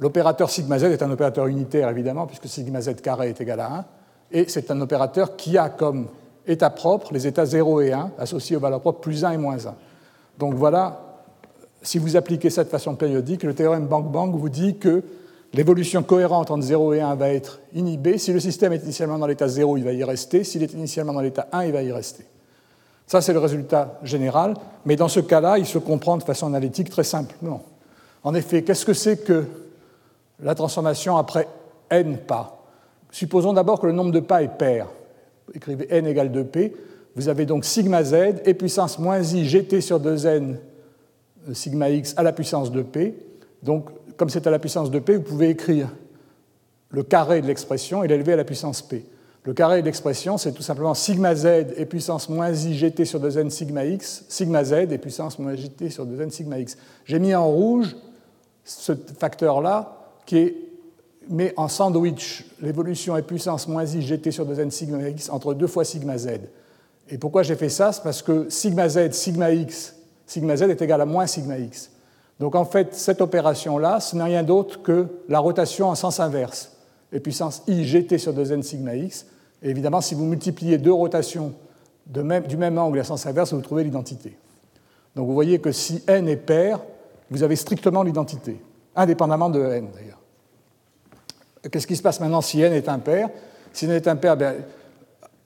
L'opérateur sigma z est un opérateur unitaire, évidemment, puisque sigma z carré est égal à 1, et c'est un opérateur qui a comme état propre les états 0 et 1 associés aux valeurs propres plus 1 et moins 1. Donc voilà si vous appliquez ça de façon périodique, le théorème Bang-Bang vous dit que l'évolution cohérente entre 0 et 1 va être inhibée. Si le système est initialement dans l'état 0, il va y rester. S'il est initialement dans l'état 1, il va y rester. Ça, c'est le résultat général, mais dans ce cas-là, il se comprend de façon analytique très simplement. En effet, qu'est-ce que c'est que la transformation après n pas? Supposons d'abord que le nombre de pas est pair. Écrivez n égale 2p. Vous avez donc sigma z et puissance moins i gt sur 2n sigma x à la puissance de p. Donc, comme c'est à la puissance de p, vous pouvez écrire le carré de l'expression et l'élever à la puissance p. Le carré de l'expression, c'est tout simplement sigma z et puissance moins i gt sur 2n sigma x, sigma z et puissance moins gt sur 2n sigma x. J'ai mis en rouge ce facteur-là qui met en sandwich l'évolution et puissance moins i gt sur 2n sigma x entre deux fois sigma z. Et pourquoi j'ai fait ça? C'est parce que sigma z, sigma x sigma z est égal à moins sigma x. Donc en fait, cette opération-là, ce n'est rien d'autre que la rotation en sens inverse, et puissance i gt sur 2n sigma x. Et évidemment, si vous multipliez deux rotations du même angle à sens inverse, vous trouvez l'identité. Donc vous voyez que si n est pair, vous avez strictement l'identité, indépendamment de n d'ailleurs. Qu'est-ce qui se passe maintenant si n est impair Si n est impair, ben,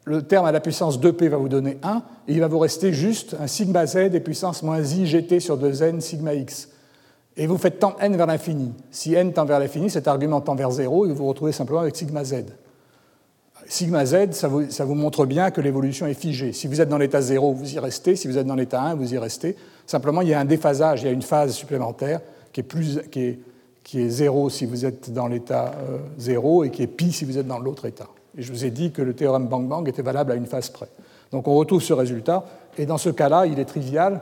le terme à la puissance 2p va vous donner 1, et il va vous rester juste un sigma z et puissance moins i gt sur 2n sigma x. Et vous faites tendre n vers l'infini. Si n tend vers l'infini, cet argument tend vers 0, et vous vous retrouvez simplement avec sigma z. Sigma z, ça vous, montre bien que l'évolution est figée. Si vous êtes dans l'état 0, vous y restez. Si vous êtes dans l'état 1, vous y restez. Simplement, il y a un déphasage, il y a une phase supplémentaire qui est, plus, qui est, qui est 0 si vous êtes dans l'état 0 euh, et qui est pi si vous êtes dans l'autre état. Et je vous ai dit que le théorème Bang-Bang était valable à une phase près. Donc on retrouve ce résultat, et dans ce cas-là, il est trivial.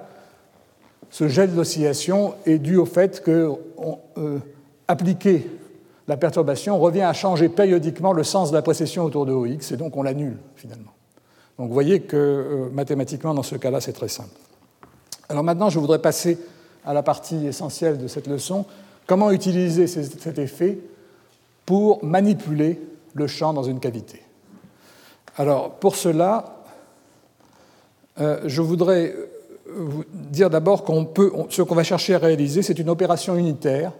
Ce gel d'oscillation est dû au fait que euh, appliquer la perturbation revient à changer périodiquement le sens de la précession autour de OX, et donc on l'annule finalement. Donc vous voyez que euh, mathématiquement, dans ce cas-là, c'est très simple. Alors maintenant, je voudrais passer à la partie essentielle de cette leçon. Comment utiliser cet effet pour manipuler le champ dans une cavité? Alors, pour cela, euh, je voudrais vous dire d'abord qu'on ce qu'on va chercher à réaliser, c'est une opération unitaire,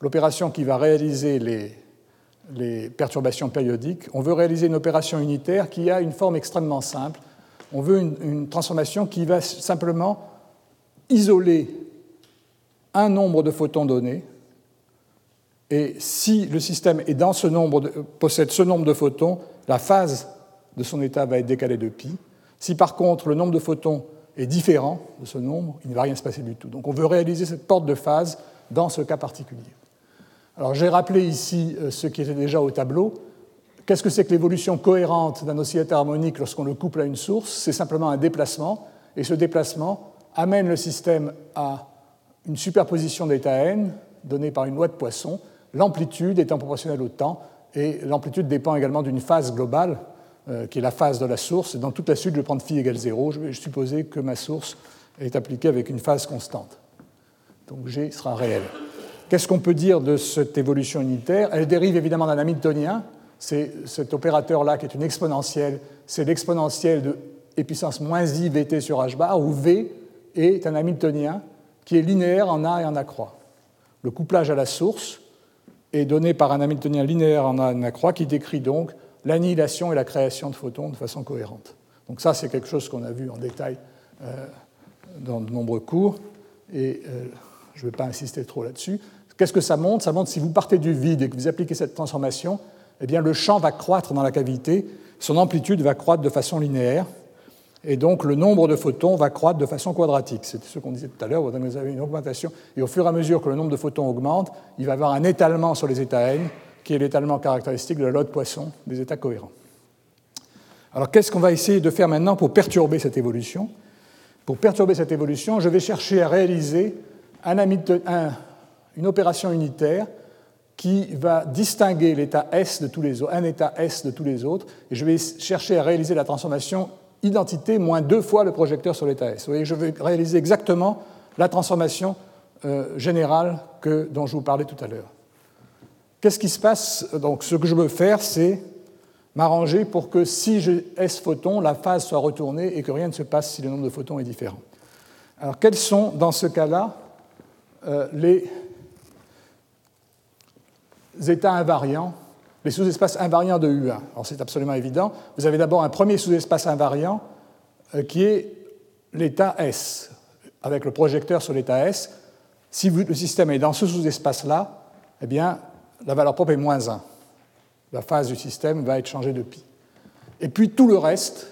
l'opération qui va réaliser les, perturbations périodiques. On veut réaliser une opération unitaire qui a une forme extrêmement simple. On veut une, une transformation qui va simplement isoler un nombre de photons donné, et si le système est dans ce nombre possède ce nombre de photons, la phase de son état va être décalée de pi. Si par contre le nombre de photons est différent de ce nombre, il ne va rien se passer du tout. Donc on veut réaliser cette porte de phase dans ce cas particulier. Alors j'ai rappelé ici euh, ce qui était déjà au tableau. Qu'est-ce que c'est que l'évolution cohérente d'un oscillateur harmonique lorsqu'on le couple à une source? C'est simplement un déplacement, et ce déplacement amène le système à une superposition d'état n donnée par une loi de Poisson, l'amplitude étant proportionnelle au temps, et l'amplitude dépend également d'une phase globale, euh, qui est la phase de la source. Dans toute la suite, je vais prendre phi égale 0. Je vais supposer que ma source est appliquée avec une phase constante. Donc G sera réel. Qu'est-ce qu'on peut dire de cette évolution unitaire? Elle dérive évidemment d'un Hamiltonien. C'est cet opérateur-là qui est une exponentielle. C'est l'exponentielle de e puissance moins i vt sur h bar, où v est un Hamiltonien qui est linéaire en a et en a croix. Le couplage à la source est donné par un Hamiltonien linéaire en a et en a croix qui décrit donc l'annihilation et la création de photons de façon cohérente. Donc ça, c'est quelque chose qu'on a vu en détail euh, dans de nombreux cours, et euh, je ne vais pas insister trop là-dessus. Qu'est-ce que ça montre? Ça montre si vous partez du vide et que vous appliquez cette transformation, eh bien, le champ va croître dans la cavité, son amplitude va croître de façon linéaire, et donc le nombre de photons va croître de façon quadratique. C'était ce qu'on disait tout à l'heure, vous avez une augmentation, et au fur et à mesure que le nombre de photons augmente, il va y avoir un étalement sur les états n, qui est l'étalement caractéristique de la loi de Poisson des états cohérents. Alors qu'est-ce qu'on va essayer de faire maintenant pour perturber cette évolution? Pour perturber cette évolution, je vais chercher à réaliser un, un, une opération unitaire qui va distinguer l'état S de tous les autres, un état S de tous les autres, et je vais chercher à réaliser la transformation identité moins deux fois le projecteur sur l'état S. Vous voyez, je vais réaliser exactement la transformation euh, générale que, dont je vous parlais tout à l'heure. Qu'est-ce qui se passe? Donc, ce que je veux faire, c'est m'arranger pour que si j'ai S photons, la phase soit retournée et que rien ne se passe si le nombre de photons est différent. Alors, quels sont, dans ce cas-là, euh, les états invariants, les sous-espaces invariants de U1. Alors c'est absolument évident. Vous avez d'abord un premier sous-espace invariant euh, qui est l'état S, avec le projecteur sur l'état S. Si le système est dans ce sous-espace-là, eh bien, la valeur propre est moins 1. La phase du système va être changée de pi. Et puis tout le reste,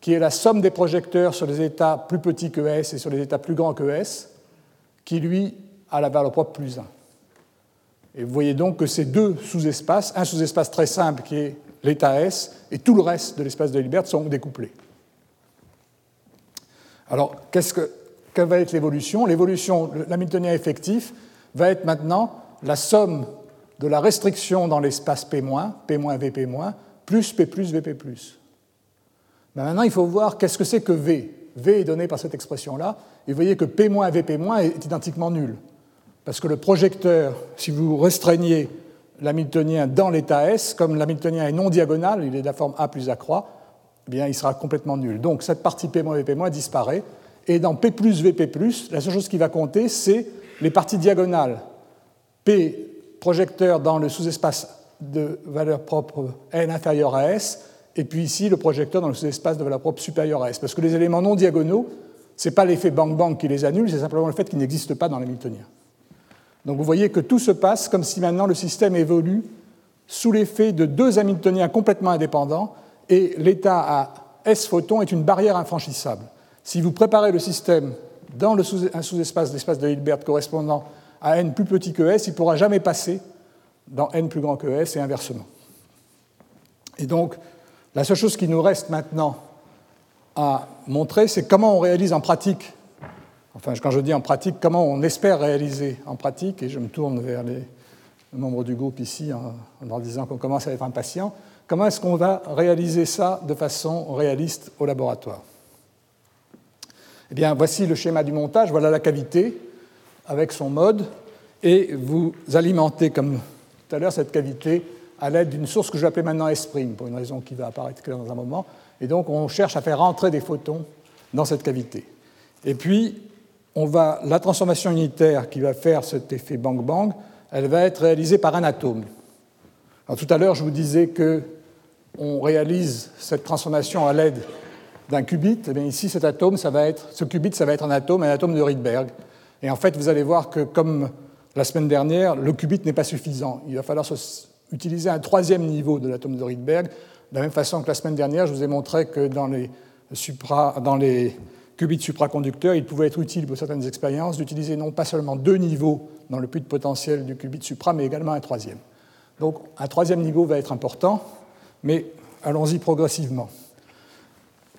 qui est la somme des projecteurs sur les états plus petits que S et sur les états plus grands que S, qui lui a la valeur propre plus 1. Et vous voyez donc que ces deux sous-espaces, un sous-espace très simple qui est l'état S, et tout le reste de l'espace de Hilbert sont découplés. Alors, qu'est-ce que, quelle va être l'évolution? L'évolution, l'hamiltonien effectif, va être maintenant la somme de la restriction dans l'espace P-, P-, VP-, plus P+, VP+. Mais maintenant, il faut voir qu'est-ce que c'est que V. V est donné par cette expression-là, et vous voyez que P-, VP- est identiquement nul. Parce que le projecteur, si vous restreignez l'hamiltonien dans l'état S, comme l'hamiltonien est non diagonal, il est de la forme A plus A croix, eh bien, il sera complètement nul. Donc cette partie P- VP- disparaît, et dans P VP+, la seule chose qui va compter, c'est les parties diagonales. P projecteur dans le sous-espace de valeur propre n inférieur à S, et puis ici le projecteur dans le sous-espace de valeur propre supérieure à S. Parce que les éléments non diagonaux, ce n'est pas l'effet bang-bang qui les annule, c'est simplement le fait qu'ils n'existent pas dans l'hamiltonien. Donc vous voyez que tout se passe comme si maintenant le système évolue sous l'effet de deux Hamiltoniens complètement indépendants et l'état à S photons est une barrière infranchissable. Si vous préparez le système dans le sous un sous-espace, l'espace de Hilbert correspondant à n plus petit que S, il ne pourra jamais passer dans n plus grand que S et inversement. Et donc, la seule chose qui nous reste maintenant à montrer, c'est comment on réalise en pratique Enfin, quand je dis en pratique, comment on espère réaliser en pratique, et je me tourne vers les membres du groupe ici en, leur disant qu'on commence à être impatient, comment est-ce qu'on va réaliser ça de façon réaliste au laboratoire? Eh bien, voici le schéma du montage, voilà la cavité avec son mode, et vous alimentez, comme tout à l'heure, cette cavité à l'aide d'une source que je maintenant S', pour une raison qui va apparaître dans un moment, et donc on cherche à faire rentrer des photons dans cette cavité. Et puis, on va, la transformation unitaire qui va faire cet effet bang-bang, elle va être réalisée par un atome. Alors, tout à l'heure, je vous disais que on réalise cette transformation à l'aide d'un qubit, eh bien ici, cet atome, ça va être, ce qubit, ça va être un atome, un atome de Rydberg. Et en fait, vous allez voir que, comme la semaine dernière, le qubit n'est pas suffisant. Il va falloir utiliser un troisième niveau de l'atome de Rydberg. De la même façon que la semaine dernière, je vous ai montré que dans les, qubits supraconducteurs, il pouvait être utile pour certaines expériences d'utiliser non pas seulement deux niveaux dans le puits de potentiel du qubit supra, mais également un troisième. Donc un troisième niveau va être important, mais allons-y progressivement.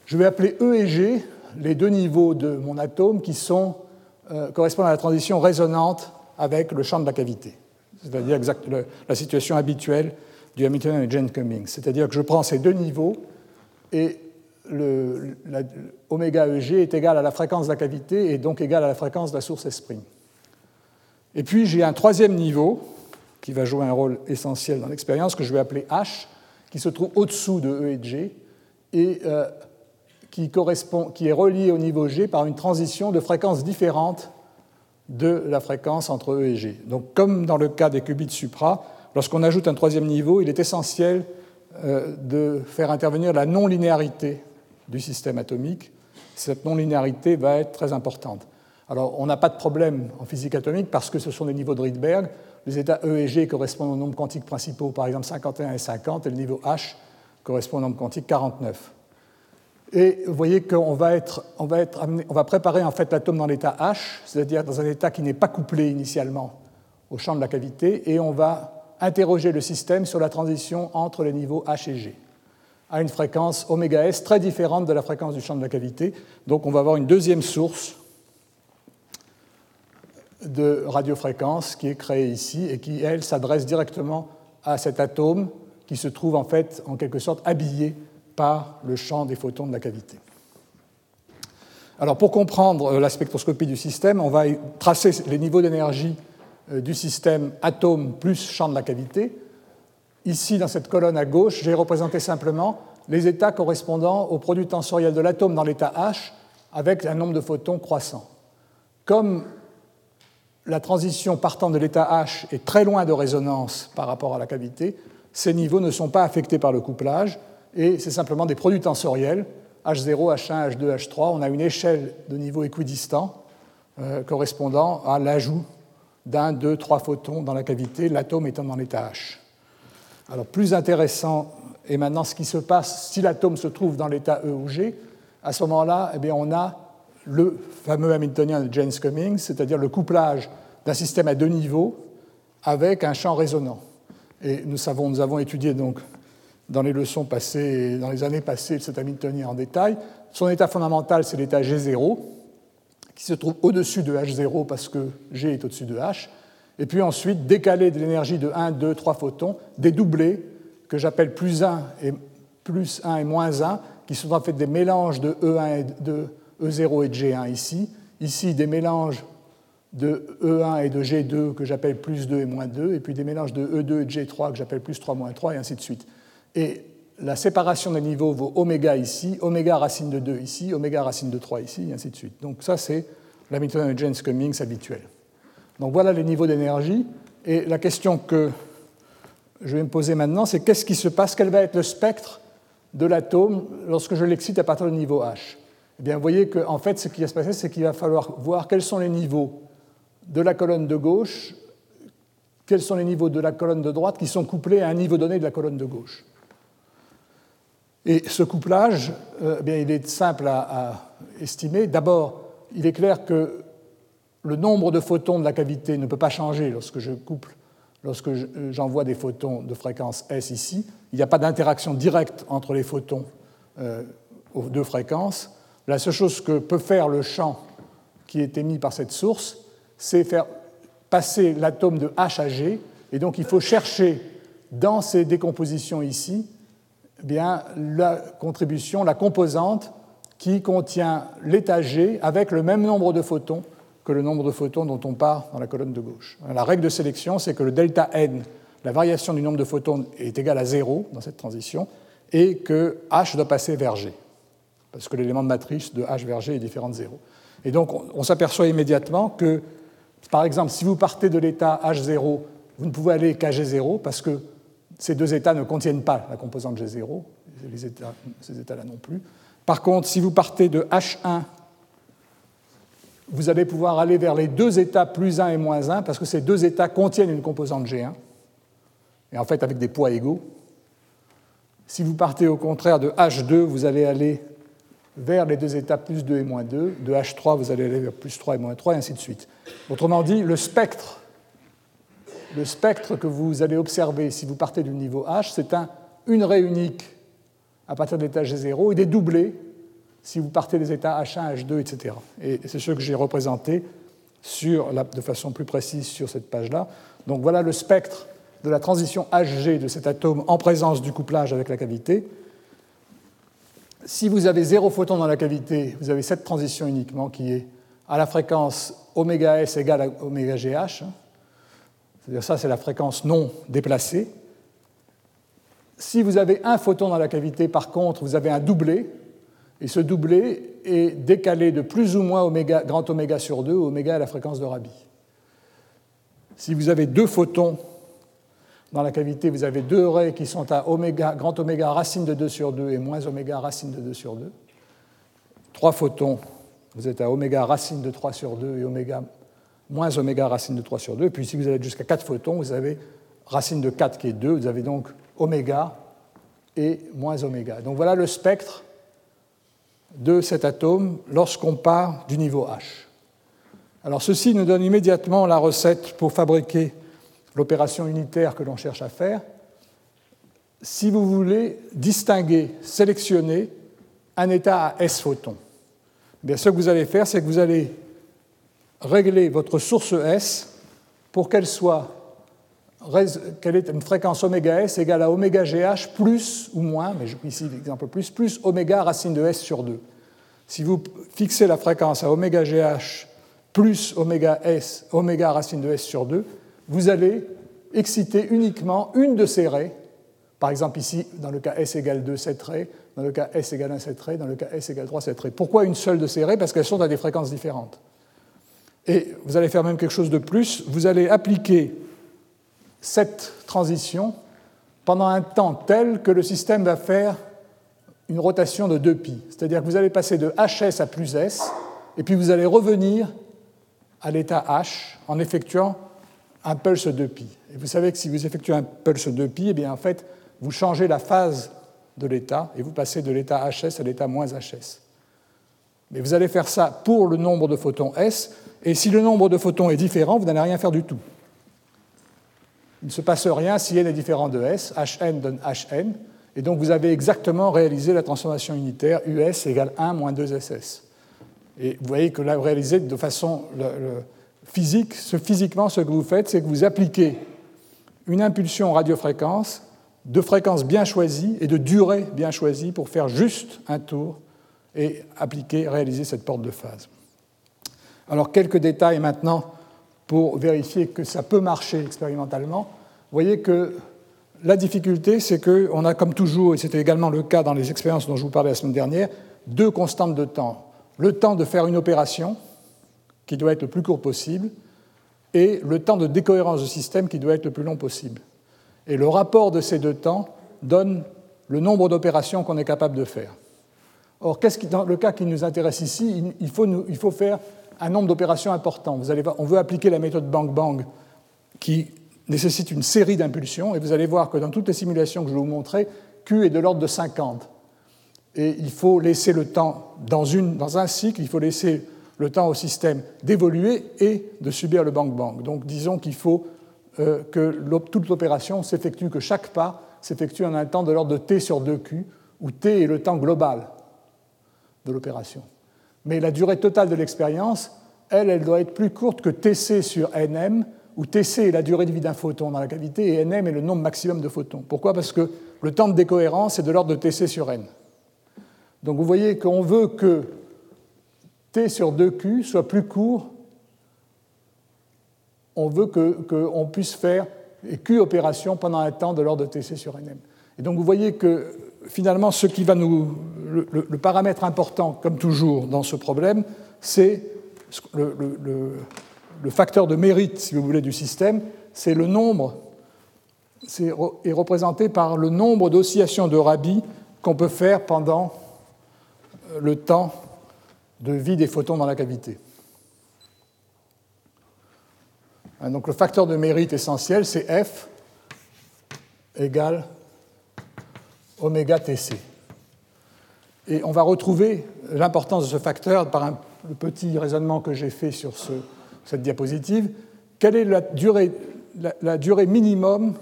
Je vais appeler E et G les deux niveaux de mon atome qui sont, euh, correspondent à la transition résonante avec le champ de la cavité, c'est-à-dire la situation habituelle du Hamiltonian et Jane Cummings. C'est-à-dire que je prends ces deux niveaux et le, oméga EG est égal à la fréquence de la cavité et donc égal à la fréquence de la source S'. Et puis j'ai un troisième niveau qui va jouer un rôle essentiel dans l'expérience que je vais appeler H, qui se trouve au-dessous de E et de G et euh, qui, correspond, qui est relié au niveau G par une transition de fréquences différentes de la fréquence entre E et G. Donc comme dans le cas des qubits supra, lorsqu'on ajoute un troisième niveau, il est essentiel euh, de faire intervenir la non-linéarité du système atomique. Cette non-linéarité va être très importante. Alors, on n'a pas de problème en physique atomique parce que ce sont des niveaux de Rydberg. Les états E et G correspondent aux nombres quantiques principaux, par exemple 51 et 50, et le niveau H correspond au nombre quantique 49. Et vous voyez qu'on va, être, on va, être on va préparer en fait l'atome dans l'état H, c'est-à-dire dans un état qui n'est pas couplé initialement au champ de la cavité, et on va interroger le système sur la transition entre les niveaux H et G à une fréquence oméga S très différente de la fréquence du champ de la cavité. Donc on va avoir une deuxième source de radiofréquence qui est créée ici et qui, elle, s'adresse directement à cet atome qui se trouve en fait en quelque sorte habillé par le champ des photons de la cavité. Alors pour comprendre la spectroscopie du système, on va tracer les niveaux d'énergie euh, du système atome plus champ de la cavité Ici, dans cette colonne à gauche, j'ai représenté simplement les états correspondant au produit tensoriel de l'atome dans l'état H avec un nombre de photons croissant. Comme la transition partant de l'état H est très loin de résonance par rapport à la cavité, ces niveaux ne sont pas affectés par le couplage et c'est simplement des produits tensoriels, H0, H1, H2, H3. On a une échelle de niveaux équidistants euh, correspondant à l'ajout d'un, deux, trois photons dans la cavité, l'atome étant dans l'état H. Alors plus intéressant est maintenant ce qui se passe si l'atome se trouve dans l'état E ou G. À ce moment-là, eh on a le fameux Hamiltonien de James Cummings, c'est-à-dire le couplage d'un système à deux niveaux avec un champ résonant. Et nous, savons, nous avons étudié donc dans les leçons passées, dans les années passées, cet Hamiltonien en détail. Son état fondamental, c'est l'état G0, qui se trouve au-dessus de H0 parce que G est au-dessus de H et puis ensuite décaler de l'énergie de 1, 2, 3 photons, dédoubler, que j'appelle plus 1 et plus 1 et moins 1, qui sont en fait des mélanges de E1 et de E0 et de G1 ici. Ici, des mélanges de E1 et de G2 que j'appelle plus 2 et moins 2, et puis des mélanges de E2 et de G3 que j'appelle plus 3, moins 3, et ainsi de suite. Et la séparation des niveaux vaut oméga ici, oméga racine de 2 ici, oméga racine de 3 ici, et ainsi de suite. Donc ça, c'est la méthode de James Cummings habituelle. Donc voilà les niveaux d'énergie. Et la question que je vais me poser maintenant, c'est qu'est-ce qui se passe? Quel va être le spectre de l'atome lorsque je l'excite à partir du niveau H? Eh bien, vous voyez qu'en fait, ce qui va se passer, c'est qu'il va falloir voir quels sont les niveaux de la colonne de gauche, quels sont les niveaux de la colonne de droite qui sont couplés à un niveau donné de la colonne de gauche. Et ce couplage, euh, eh bien, il est simple à, estimer. D'abord, il est clair que le nombre de photons de la cavité ne peut pas changer lorsque je couple, lorsque euh, j'envoie des photons de fréquence S ici. Il n'y a pas d'interaction directe entre les photons euh, aux deux fréquences. La seule chose que peut faire le champ qui est émis par cette source, c'est faire passer l'atome de H à G, et donc il faut chercher dans ces décompositions ici eh bien, la contribution, la composante qui contient l'état G avec le même nombre de photons que le nombre de photons dont on part dans la colonne de gauche. La règle de sélection, c'est que le delta n, la variation du nombre de photons, est égale à 0 dans cette transition, et que h doit passer vers g, parce que l'élément de matrice de h vers g est différent de 0. Et donc on, s'aperçoit immédiatement que, par exemple, si vous partez de l'état h0, vous ne pouvez aller qu'à g0, parce que ces deux états ne contiennent pas la composante g0, ces états-là non plus. Par contre, si vous partez de H1, vous allez pouvoir aller vers les deux états plus 1 et moins 1, parce que ces deux états contiennent une composante G1, et en fait avec des poids égaux. Si vous partez au contraire de H2, vous allez aller vers les deux états plus 2 et moins 2. De H3, vous allez aller vers plus 3 et moins 3, et ainsi de suite. Autrement dit, le spectre, le spectre que vous allez observer si vous partez du niveau H, c'est un, une raie unique à partir de l'état G0 et des doublés si vous partez des états H1, H2, etc. Et c'est ce que j'ai représenté de façon plus précise sur cette page-là. Donc voilà le spectre de la transition Hg de cet atome en présence du couplage avec la cavité. Si vous avez zéro photon dans la cavité, vous avez cette transition uniquement qui est à la fréquence oméga s égale à oméga gh. C'est-à-dire ça, c'est la fréquence non déplacée. Si vous avez un photon dans la cavité, par contre, vous avez un doublé, et ce doublé est décalé de plus ou moins oméga, grand oméga sur 2, oméga à la fréquence de Rabi. Si vous avez deux photons dans la cavité, vous avez deux raies qui sont à oméga, grand oméga racine de 2 sur 2 et moins oméga racine de 2 sur 2. Trois photons, vous êtes à oméga racine de 3 sur 2 et oméga moins oméga racine de 3 sur 2. Et puis si vous allez jusqu'à 4 photons, vous avez racine de 4 qui est 2. Vous avez donc oméga et moins oméga. Donc voilà le spectre de cet atome lorsqu'on part du niveau H. Alors ceci nous donne immédiatement la recette pour fabriquer l'opération unitaire que l'on cherche à faire, si vous voulez distinguer, sélectionner un état à S photons, bien, ce que vous allez faire, c'est que vous allez régler votre source S pour qu'elle soit qu'elle ait une fréquence oméga S égale à oméga GH plus ou moins, mais ici l'exemple plus, plus oméga racine de S sur 2. Si vous fixez la fréquence à oméga GH plus oméga S, oméga racine de S sur 2, vous allez exciter uniquement une de ces raies, par exemple ici, dans le cas S égale 2, cette raie, dans le cas S égale 1, cette raie, dans le cas S égale 3, cette raie. Pourquoi une seule de ces raies? Parce qu'elles sont à des fréquences différentes. Et vous allez faire même quelque chose de plus, vous allez appliquer cette transition pendant un temps tel que le système va faire une rotation de 2 pi. C'est-à-dire que vous allez passer de HS à plus S, et puis vous allez revenir à l'état H en effectuant un pulse 2 pi. Et vous savez que si vous effectuez un pulse 2 pi, eh bien fait, vous changez la phase de l'état et vous passez de l'état HS à l'état moins HS. Mais vous allez faire ça pour le nombre de photons s, et si le nombre de photons est différent, vous n'allez rien faire du tout. Il ne se passe rien si n est différent de s, hn donne hn, et donc vous avez exactement réalisé la transformation unitaire us égale 1 moins 2ss. Et vous voyez que là, vous réalisez de façon physique, physiquement, ce que vous faites, c'est que vous appliquez une impulsion radiofréquence de fréquence bien choisie et de durée bien choisie pour faire juste un tour et appliquer, réaliser cette porte de phase. Alors quelques détails maintenant pour vérifier que ça peut marcher expérimentalement. Vous voyez que la difficulté, c'est qu'on a comme toujours, et c'était également le cas dans les expériences dont je vous parlais la semaine dernière, deux constantes de temps. Le temps de faire une opération, qui doit être le plus court possible, et le temps de décohérence du système qui doit être le plus long possible. Et le rapport de ces deux temps donne le nombre d'opérations qu'on est capable de faire. Or, dans le cas qui nous intéresse ici, il faut, faire un nombre d'opérations important. Vous allez on veut appliquer la méthode Bang-Bang qui nécessite une série d'impulsions, et vous allez voir que dans toutes les simulations que je vais vous montrer, Q est de l'ordre de 50. Et il faut laisser le temps, dans un cycle, il faut laisser le temps au système d'évoluer et de subir le bang-bang. Donc disons qu'il faut euh, que toute l'opération s'effectue, que chaque pas s'effectue en un temps de l'ordre de t sur 2q, où t est le temps global de l'opération. Mais la durée totale de l'expérience, elle, elle doit être plus courte que tc sur nm, où tc est la durée de vie d'un photon dans la cavité et nm est le nombre maximum de photons. Pourquoi? Parce que le temps de décohérence est de l'ordre de tc sur n. Donc vous voyez qu'on veut que t sur 2q soit plus court, on veut qu'on puisse faire q opérations pendant un temps de l'ordre de tc sur nm. Et donc vous voyez que finalement, ce qui va nous. Le, paramètre important, comme toujours dans ce problème, c'est le, facteur de mérite, si vous voulez, du système, c'est le nombre, est représenté par le nombre d'oscillations de Rabi qu'on peut faire pendant le temps de vie des photons dans la cavité. Hein, donc le facteur de mérite essentiel, c'est F égale oméga TC. Et on va retrouver l'importance de ce facteur par un, le petit raisonnement que j'ai fait sur cette diapositive. Quelle est la durée, minimum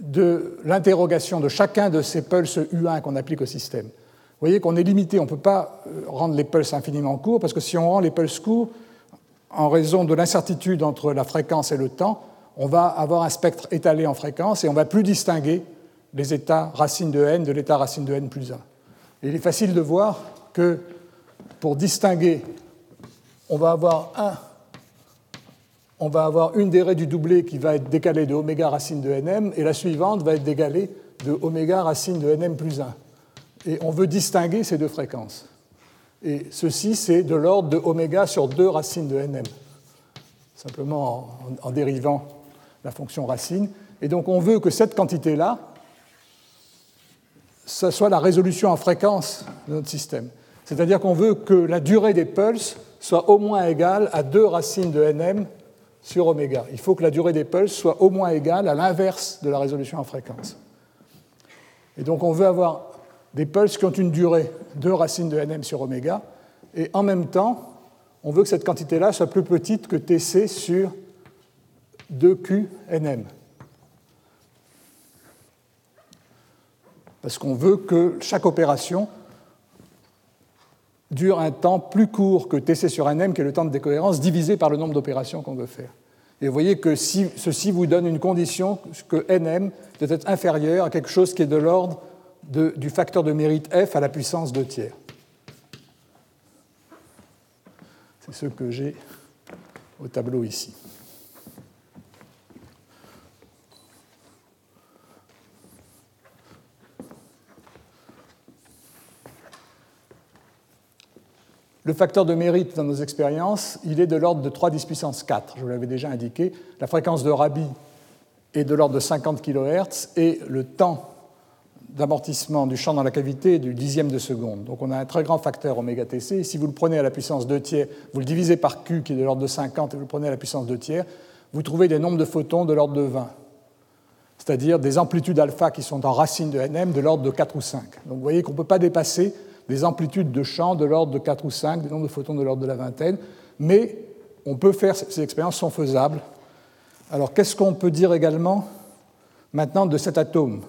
de l'interrogation de chacun de ces pulses U1 qu'on applique au système? Vous voyez qu'on est limité, on ne peut pas euh, rendre les pulses infiniment courts, parce que si on rend les pulses courts, en raison de l'incertitude entre la fréquence et le temps, on va avoir un spectre étalé en fréquence et on va plus distinguer les états racine de n de l'état racine de n plus 1. Et il est facile de voir que pour distinguer, on va avoir une des du doublé qui va être décalée de oméga racine de nm, et la suivante va être décalée de oméga racine de nm plus 1. Et on veut distinguer ces deux fréquences. Et ceci, c'est de l'ordre de oméga sur 2 racines de nm, simplement en, en, dérivant la fonction racine. Et donc on veut que cette quantité-là, ce soit la résolution en fréquence de notre système. C'est-à-dire qu'on veut que la durée des pulses soit au moins égale à 2 racines de nm sur oméga. Il faut que la durée des pulses soit au moins égale à l'inverse de la résolution en fréquence. Et donc on veut avoir des pulses qui ont une durée de racine de nm sur oméga, et en même temps, on veut que cette quantité-là soit plus petite que Tc sur 2q nm. Parce qu'on veut que chaque opération dure un temps plus court que Tc sur nm, qui est le temps de décohérence, divisé par le nombre d'opérations qu'on veut faire. Et vous voyez que ceci vous donne une condition que nm doit être inférieur à quelque chose qui est de l'ordre du facteur de mérite f à la puissance 2 tiers. C'est ce que j'ai au tableau ici. Le facteur de mérite dans nos expériences, il est de l'ordre de 3 10 puissance 4, je vous l'avais déjà indiqué. La fréquence de Rabi est de l'ordre de 50 kHz et le temps d'amortissement du champ dans la cavité est du dixième de seconde. Donc on a un très grand facteur oméga Tc. si vous le prenez à la puissance 2 tiers, vous le divisez par Q qui est de l'ordre de 50 et vous le prenez à la puissance 2 tiers, vous trouvez des nombres de photons de l'ordre de 20. C'est-à-dire des amplitudes alpha qui sont en racine de Nm de l'ordre de 4 ou 5. Donc vous voyez qu'on ne peut pas dépasser des amplitudes de champ de l'ordre de 4 ou 5, des nombres de photons de l'ordre de la vingtaine, mais on peut faire, ces expériences sont faisables. Alors qu'est-ce qu'on peut dire également maintenant de cet atome?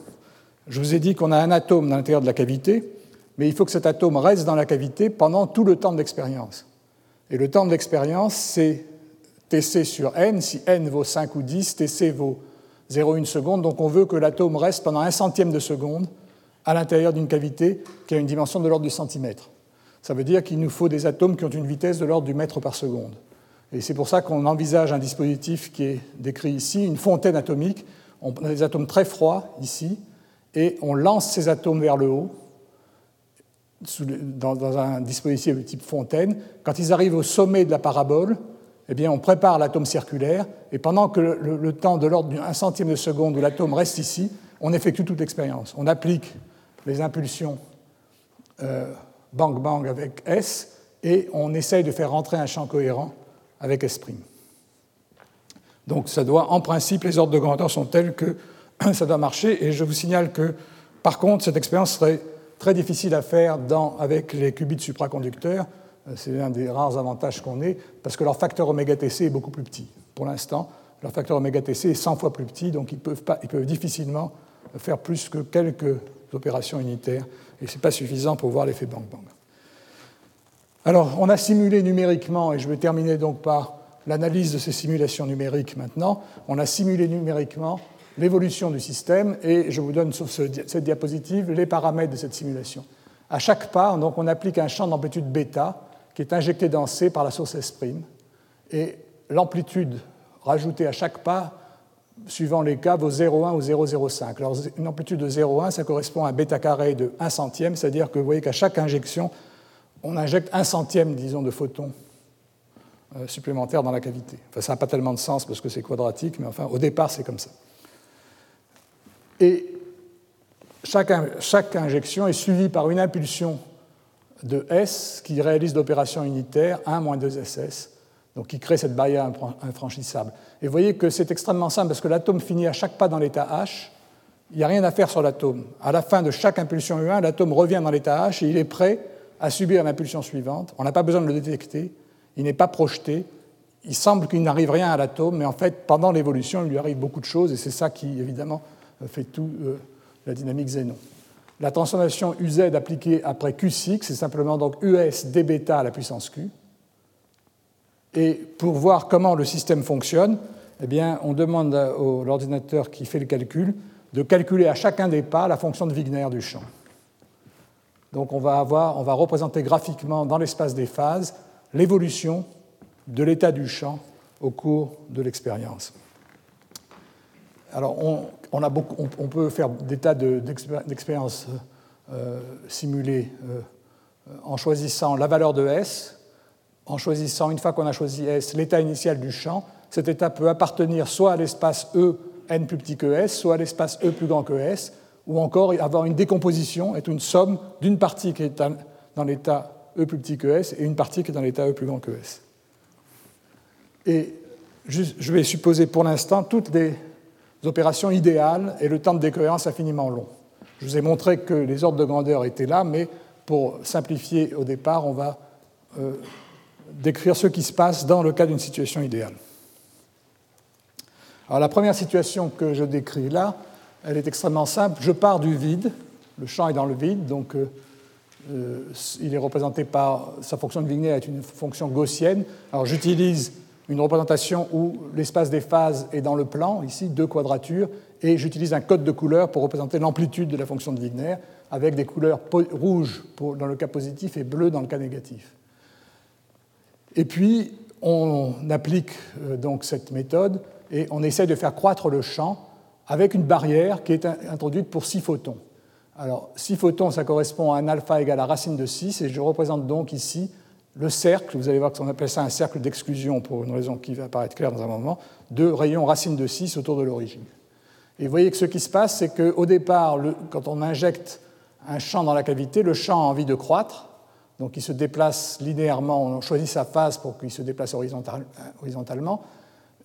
Je vous ai dit qu'on a un atome dans l'intérieur de la cavité, mais il faut que cet atome reste dans la cavité pendant tout le temps de l'expérience. Et le temps de l'expérience, c'est Tc sur n. Si n vaut 5 ou 10, Tc vaut 0,1 seconde. Donc on veut que l'atome reste pendant un centième de seconde à l'intérieur d'une cavité qui a une dimension de l'ordre du centimètre. Ça veut dire qu'il nous faut des atomes qui ont une vitesse de l'ordre du mètre par seconde. Et c'est pour ça qu'on envisage un dispositif qui est décrit ici, une fontaine atomique. On a des atomes très froids ici, et on lance ces atomes vers le haut dans, un dispositif de type fontaine. Quand ils arrivent au sommet de la parabole, eh bien, on prépare l'atome circulaire, et pendant que le, temps de l'ordre d'un centième de seconde où l'atome reste ici, on effectue toute l'expérience. On applique les impulsions euh, avec S et on essaye de faire rentrer un champ cohérent avec S'. Donc ça doit, en principe, les ordres de grandeur sont tels que [CLEARS THROAT] ça doit marcher. Et je vous signale que, par contre, cette expérience serait très difficile à faire avec les qubits supraconducteurs. Euh, c'est un des rares avantages qu'on ait, parce que leur facteur oméga Tc est beaucoup plus petit. Pour l'instant, leur facteur oméga Tc est 100 fois plus petit, donc ils peuvent, pas, ils peuvent difficilement faire plus que quelques opérations unitaires, et ce n'est pas suffisant pour voir l'effet bang-bang. Alors, on a simulé numériquement, et je vais terminer donc par l'analyse de ces simulations numériques maintenant, on a simulé numériquement l'évolution du système, et je vous donne sur cette diapositive les paramètres de cette simulation. À chaque pas, donc, on applique un champ d'amplitude bêta qui est injecté dans C par la source S', et l'amplitude rajoutée à chaque pas suivant les cas, vaut 0,1 ou 0,05. Alors, une amplitude de 0,1, ça correspond à un bêta carré de 1 centième, c'est-à-dire que vous voyez qu'à chaque injection, on injecte 1 centième, disons, de photons euh, supplémentaires dans la cavité. Enfin, ça n'a pas tellement de sens parce que c'est quadratique, mais enfin, au départ, c'est comme ça. Et chaque, chaque, injection est suivie par une impulsion de S qui réalise l'opération unitaire 1 moins 2 SS, donc qui crée cette barrière infranchissable. Et vous voyez que c'est extrêmement simple parce que l'atome finit à chaque pas dans l'état H. Il n'y a rien à faire sur l'atome. À la fin de chaque impulsion U1, l'atome revient dans l'état H et il est prêt à subir l'impulsion suivante. On n'a pas besoin de le détecter. Il n'est pas projeté. Il semble qu'il n'arrive rien à l'atome, mais en fait, pendant l'évolution, il lui arrive beaucoup de choses et c'est ça qui, évidemment, fait tout euh, la dynamique Zénon. La transformation UZ appliquée après Q6, c'est simplement donc US d bêta à la puissance Q. Et pour voir comment le système fonctionne, eh bien, on demande à l'ordinateur qui fait le calcul de calculer à chacun des pas la fonction de Wigner du champ. Donc on va, avoir, on va représenter graphiquement dans l'espace des phases l'évolution de l'état du champ au cours de l'expérience. Alors on, a beaucoup, on, peut faire des tas d'expériences euh, simulées euh, en choisissant la valeur de S, en choisissant, une fois qu'on a choisi S, l'état initial du champ. Cet état peut appartenir soit à l'espace E n plus petit que S, soit à l'espace E plus grand que S, ou encore avoir une décomposition, être une somme d'une partie qui est dans l'état E plus petit que S et une partie qui est dans l'état E plus grand que S. Et je vais supposer pour l'instant toutes les opérations idéales et le temps de décohérence infiniment long. Je vous ai montré que les ordres de grandeur étaient là, mais pour simplifier au départ, on va euh, décrire ce qui se passe dans le cas d'une situation idéale. Alors la première situation que je décris là, elle est extrêmement simple. Je pars du vide, le champ est dans le vide, donc euh, euh, il est représenté par sa fonction de Wigner est une fonction gaussienne. Alors j'utilise une représentation où l'espace des phases est dans le plan, ici deux quadratures, et j'utilise un code de couleur pour représenter l'amplitude de la fonction de Wigner, avec des couleurs rouges dans le cas positif et bleu dans le cas négatif. Et puis on applique euh, donc cette méthode et on essaie de faire croître le champ avec une barrière qui est introduite pour 6 photons. Alors, 6 photons, ça correspond à un alpha égal à racine de 6, et je représente donc ici le cercle, vous allez voir qu'on appelle ça un cercle d'exclusion pour une raison qui va apparaître claire dans un moment, de rayons racine de 6 autour de l'origine. Et vous voyez que ce qui se passe, c'est qu'au départ, quand on injecte un champ dans la cavité, le champ a envie de croître, donc il se déplace linéairement, on choisit sa phase pour qu'il se déplace horizontalement,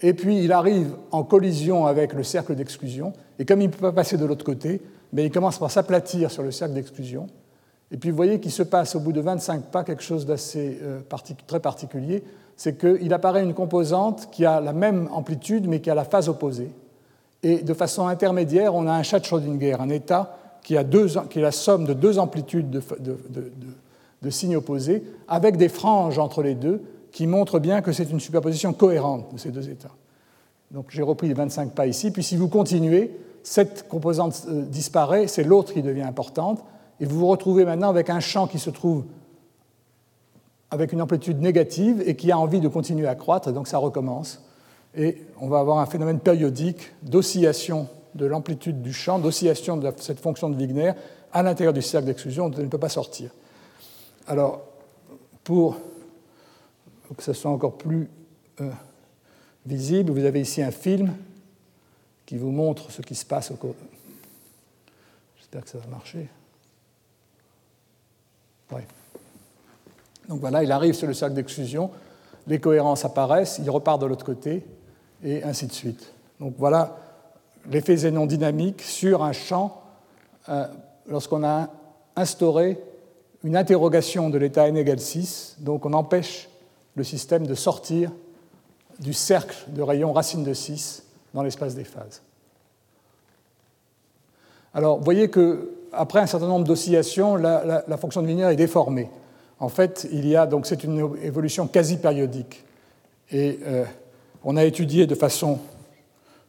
et puis il arrive en collision avec le cercle d'exclusion, et comme il ne peut pas passer de l'autre côté, mais il commence par s'aplatir sur le cercle d'exclusion. Et puis vous voyez qu'il se passe au bout de 25 pas quelque chose d'assez euh, très particulier, c'est qu'il apparaît une composante qui a la même amplitude mais qui a la phase opposée. Et de façon intermédiaire, on a un chat de Schrödinger, un état qui, a deux, qui est la somme de deux amplitudes de, de signes opposés, avec des franges entre les deux, qui montre bien que c'est une superposition cohérente de ces deux états. Donc j'ai repris les 25 pas ici, puis si vous continuez, cette composante euh, disparaît, c'est l'autre qui devient importante, et vous vous retrouvez maintenant avec un champ qui se trouve avec une amplitude négative et qui a envie de continuer à croître, donc ça recommence. Et on va avoir un phénomène périodique d'oscillation de l'amplitude du champ, d'oscillation de cette fonction de Wigner à l'intérieur du cercle d'exclusion dont elle ne peut pas sortir. Alors, pour que ce soit encore plus euh, visible, vous avez ici un film qui vous montre ce qui se passe au cours. J'espère que ça va marcher. Oui. Donc voilà, il arrive sur le cercle d'exclusion, les cohérences apparaissent, il repart de l'autre côté, et ainsi de suite. Donc voilà l'effet zénon dynamique sur un champ euh, lorsqu'on a instauré une interrogation de l'état n égale 6, donc on empêche le système de sortir du cercle de rayons racine de 6 dans l'espace des phases. Alors, vous voyez qu'après un certain nombre d'oscillations, la, fonction de Wigner est déformée. En fait, il y a donc c'est une évolution quasi périodique. Et euh, on a étudié de façon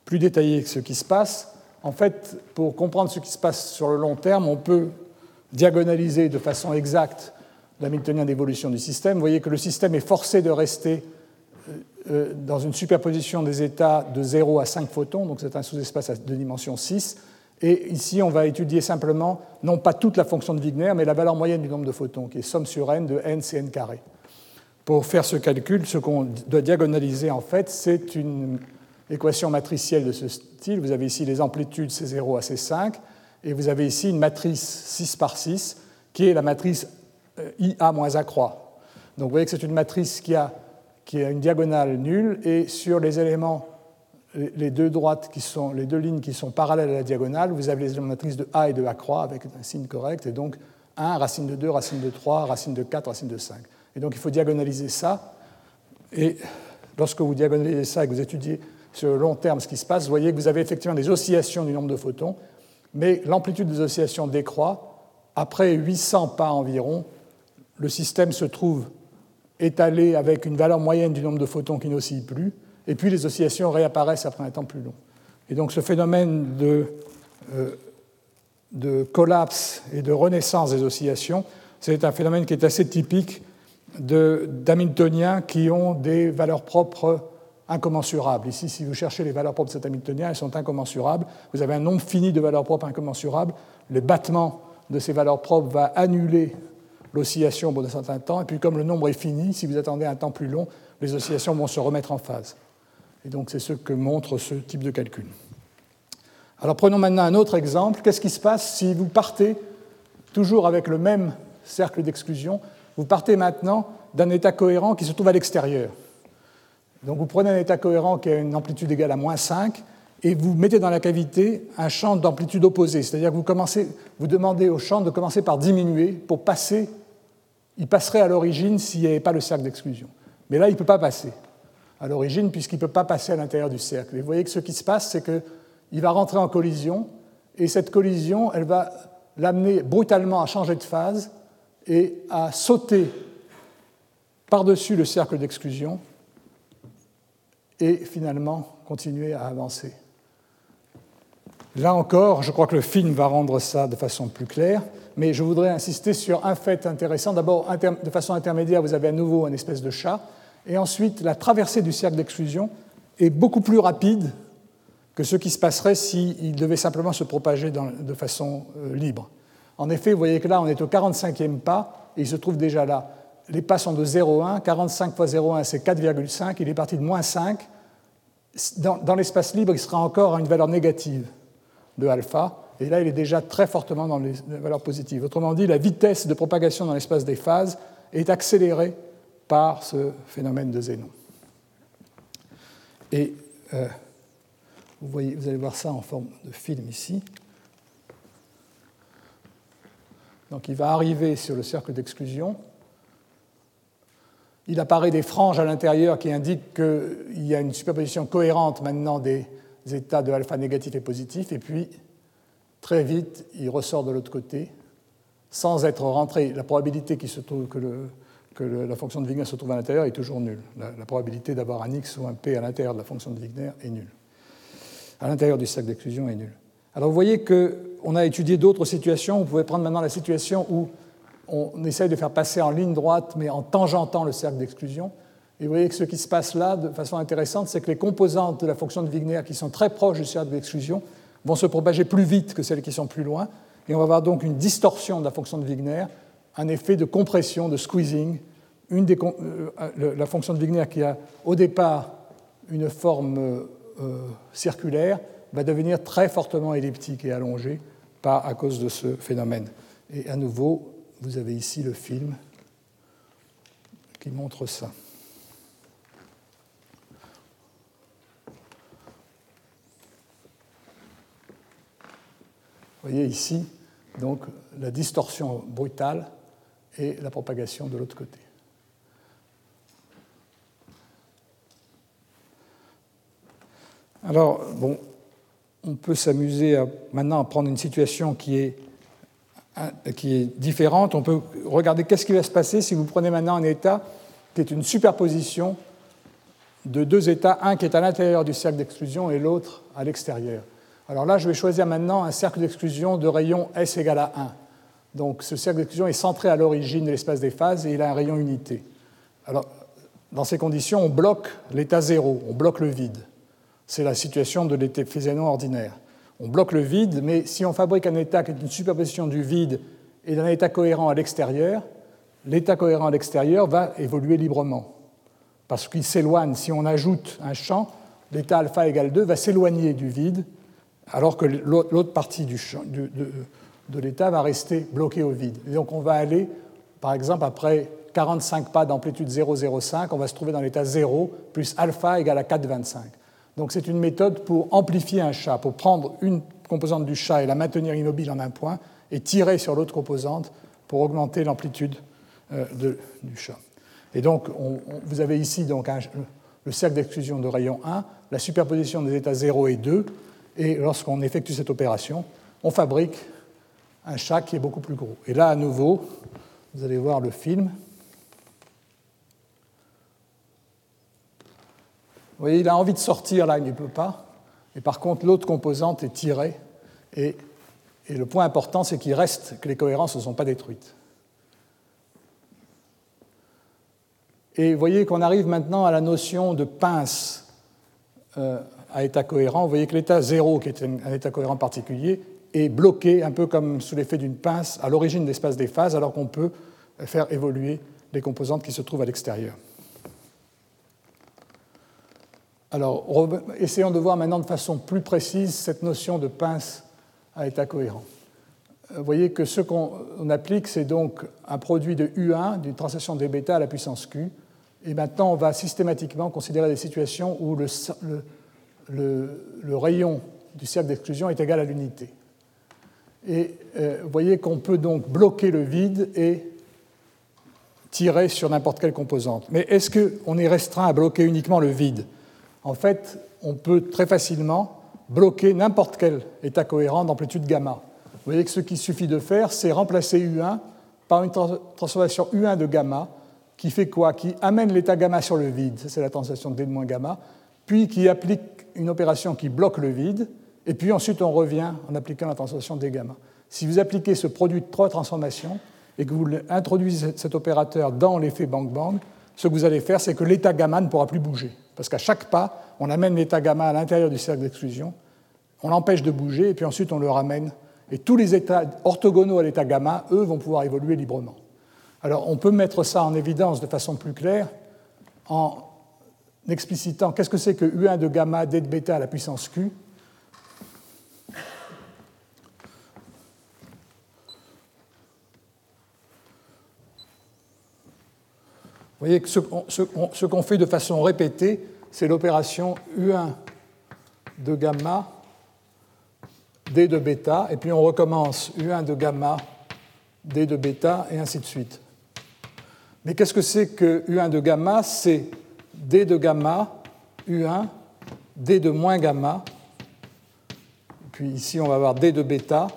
plus détaillée ce qui se passe. En fait, pour comprendre ce qui se passe sur le long terme, on peut diagonaliser de façon exacte l'hamiltonien d'évolution du système, vous voyez que le système est forcé de rester euh, euh, dans une superposition des états de 0 à 5 photons, donc c'est un sous-espace de dimension 6. Et ici, on va étudier simplement, non pas toute la fonction de Wigner, mais la valeur moyenne du nombre de photons, qui est somme sur n de n c n carré. Pour faire ce calcul, ce qu'on doit diagonaliser, en fait, c'est une équation matricielle de ce style. Vous avez ici les amplitudes C0 à C5, et vous avez ici une matrice 6 par 6, qui est la matrice IA moins A croix. Donc vous voyez que c'est une matrice qui a, qui a une diagonale nulle et sur les éléments, les deux droites qui sont, les deux lignes qui sont parallèles à la diagonale, vous avez les matrices de A et de A croix avec un signe correct et donc 1, racine de 2, racine de 3, racine de 4, racine de 5. Et donc il faut diagonaliser ça. Et lorsque vous diagonalisez ça et que vous étudiez sur le long terme ce qui se passe, vous voyez que vous avez effectivement des oscillations du nombre de photons, mais l'amplitude des oscillations décroît. Après 800 pas environ, le système se trouve étalé avec une valeur moyenne du nombre de photons qui n'oscille plus, et puis les oscillations réapparaissent après un temps plus long. Et donc ce phénomène de, euh, de collapse et de renaissance des oscillations, c'est un phénomène qui est assez typique d'Hamiltoniens qui ont des valeurs propres incommensurables. Ici, si vous cherchez les valeurs propres de cet Hamiltonien, elles sont incommensurables. Vous avez un nombre fini de valeurs propres incommensurables. Le battement de ces valeurs propres va annuler l'oscillation bout d'un certain temps. Et puis, comme le nombre est fini, si vous attendez un temps plus long, les oscillations vont se remettre en phase. Et donc, c'est ce que montre ce type de calcul. Alors, prenons maintenant un autre exemple. Qu'est-ce qui se passe si vous partez toujours avec le même cercle d'exclusion? Vous partez maintenant d'un état cohérent qui se trouve à l'extérieur. Donc vous prenez un état cohérent qui a une amplitude égale à moins 5 et vous mettez dans la cavité un champ d'amplitude opposée. C'est-à-dire que vous, commencez, vous demandez au champ de commencer par diminuer pour passer. Il passerait à l'origine s'il n'y avait pas le cercle d'exclusion. Mais là, il ne peut pas passer à l'origine puisqu'il ne peut pas passer à l'intérieur du cercle. Et vous voyez que ce qui se passe, c'est qu'il va rentrer en collision et cette collision, elle va l'amener brutalement à changer de phase et à sauter par-dessus le cercle d'exclusion et finalement continuer à avancer. Là encore, je crois que le film va rendre ça de façon plus claire, mais je voudrais insister sur un fait intéressant. D'abord, de façon intermédiaire, vous avez à nouveau un espèce de chat, et ensuite, la traversée du cercle d'exclusion est beaucoup plus rapide que ce qui se passerait s'il devait simplement se propager de façon euh, libre. En effet, vous voyez que là, on est au 45e pas, et il se trouve déjà là les pas sont de 0,1. 45 fois 0,1, c'est 4,5. Il est parti de moins 5. Dans, l'espace libre, il sera encore à une valeur négative de alpha. Et là, il est déjà très fortement dans les valeurs positives. Autrement dit, la vitesse de propagation dans l'espace des phases est accélérée par ce phénomène de Zénon. Et euh, vous, allez voir ça en forme de film ici. Donc il va arriver sur le cercle d'exclusion il apparaît des franges à l'intérieur qui indiquent qu'il y a une superposition cohérente maintenant des états de alpha négatif et positif, et puis très vite, il ressort de l'autre côté sans être rentré. La probabilité se trouve, que, la fonction de Wigner se trouve à l'intérieur est toujours nulle. La, probabilité d'avoir un x ou un p à l'intérieur de la fonction de Wigner est nulle. À l'intérieur du cercle d'exclusion est nulle. Alors vous voyez qu'on a étudié d'autres situations. Vous pouvez prendre maintenant la situation où on essaye de faire passer en ligne droite, mais en tangentant le cercle d'exclusion. Et vous voyez que ce qui se passe là, de façon intéressante, c'est que les composantes de la fonction de Wigner qui sont très proches du cercle d'exclusion vont se propager plus vite que celles qui sont plus loin. Et on va avoir donc une distorsion de la fonction de Wigner, un effet de compression, de squeezing. Euh, la fonction de Wigner qui a au départ une forme euh, circulaire va devenir très fortement elliptique et allongée par, à cause de ce phénomène. Et à nouveau, vous avez ici le film qui montre ça. Vous voyez ici donc la distorsion brutale et la propagation de l'autre côté. Alors, bon, on peut s'amuser maintenant à prendre une situation qui est qui est différente. On peut regarder qu'est-ce qui va se passer si vous prenez maintenant un état qui est une superposition de deux états, un qui est à l'intérieur du cercle d'exclusion et l'autre à l'extérieur. Alors là, je vais choisir maintenant un cercle d'exclusion de rayon S égale à 1. Donc ce cercle d'exclusion est centré à l'origine de l'espace des phases et il a un rayon unité. Alors, dans ces conditions, on bloque l'état zéro, on bloque le vide. C'est la situation de l'état Fézénon ordinaire on bloque le vide, mais si on fabrique un état qui est une superposition du vide et d'un état cohérent à l'extérieur, l'état cohérent à l'extérieur va évoluer librement. Parce qu'il s'éloigne, si on ajoute un champ, l'état alpha égale 2 va s'éloigner du vide, alors que l'autre partie du champ, de, l'état va rester bloquée au vide. Et donc on va aller Par exemple, après 45 pas d'amplitude 0,05, on va se trouver dans l'état 0 plus alpha égale à 4,25. Donc c'est une méthode pour amplifier un chat, pour prendre une composante du chat et la maintenir immobile en un point et tirer sur l'autre composante pour augmenter l'amplitude euh, du chat. Et donc vous avez ici le cercle d'exclusion de rayon 1, la superposition des états 0 et 2, et lorsqu'on effectue cette opération, on fabrique un chat qui est beaucoup plus gros. Et là, à nouveau, vous allez voir le film. Vous voyez, il a envie de sortir là, il ne peut pas. Et par contre, l'autre composante est tirée. Et, le point important, c'est qu'il reste que les cohérences ne sont pas détruites. Et vous voyez qu'on arrive maintenant à la notion de pince euh, à état cohérent. Vous voyez que l'état 0, qui est un état cohérent particulier, est bloqué, un peu comme sous l'effet d'une pince, à l'origine de l'espace des phases, alors qu'on peut faire évoluer les composantes qui se trouvent à l'extérieur. Alors, essayons de voir maintenant de façon plus précise cette notion de pince à état cohérent. Euh, vous voyez que ce qu'on applique, c'est donc un produit de U1 d'une translation des bêta à la puissance Q. Et maintenant, on va systématiquement considérer des situations où le, le, rayon du cercle d'exclusion est égal à l'unité. Et euh, vous voyez qu'on peut donc bloquer le vide et tirer sur n'importe quelle composante. Mais est-ce qu'on est restreint à bloquer uniquement le vide? En fait, on peut très facilement bloquer n'importe quel état cohérent d'amplitude gamma. Vous voyez que ce qu'il suffit de faire, c'est remplacer U1 par une transformation U1 de gamma qui fait quoi? Qui amène l'état gamma sur le vide, c'est la translation D de moins gamma, puis qui applique une opération qui bloque le vide, et puis ensuite on revient en appliquant la transformation D gamma. Si vous appliquez ce produit de trois transformations, et que vous introduisez cet opérateur dans l'effet bang-bang, ce que vous allez faire, c'est que l'état gamma ne pourra plus bouger. Parce qu'à chaque pas, on amène l'état gamma à l'intérieur du cercle d'exclusion, on l'empêche de bouger, et puis ensuite on le ramène. Et tous les états orthogonaux à l'état gamma, eux, vont pouvoir évoluer librement. Alors on peut mettre ça en évidence de façon plus claire en explicitant qu'est-ce que c'est que U1 de gamma D de bêta à la puissance Q. Vous voyez que ce qu'on fait de façon répétée, c'est l'opération U1 de gamma, D de bêta, et puis on recommence U1 de gamma, D de bêta, et ainsi de suite. Mais qu'est-ce que c'est que U1 de gamma? C'est D de gamma, U1, D de moins gamma, puis ici on va avoir D de bêta,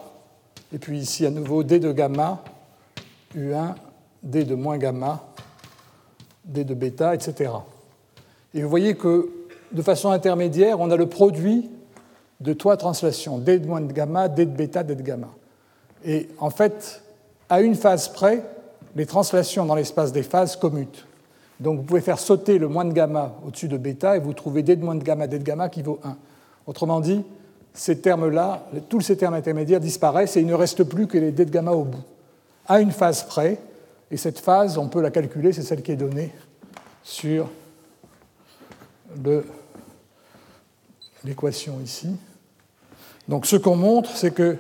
et puis ici à nouveau D de gamma, U1, D de moins gamma, D de bêta, etc. Et vous voyez que de façon intermédiaire, on a le produit de trois translations, D de moins de gamma, D de bêta, D de gamma. Et en fait, à une phase près, les translations dans l'espace des phases commutent. Donc vous pouvez faire sauter le moins de gamma au-dessus de bêta et vous trouvez D de moins de gamma, D de gamma qui vaut 1. Autrement dit, ces termes-là, tous ces termes intermédiaires disparaissent et il ne reste plus que les D de gamma au bout. À une phase près, et cette phase, on peut la calculer, c'est celle qui est donnée sur l'équation ici. Donc ce qu'on montre, c'est que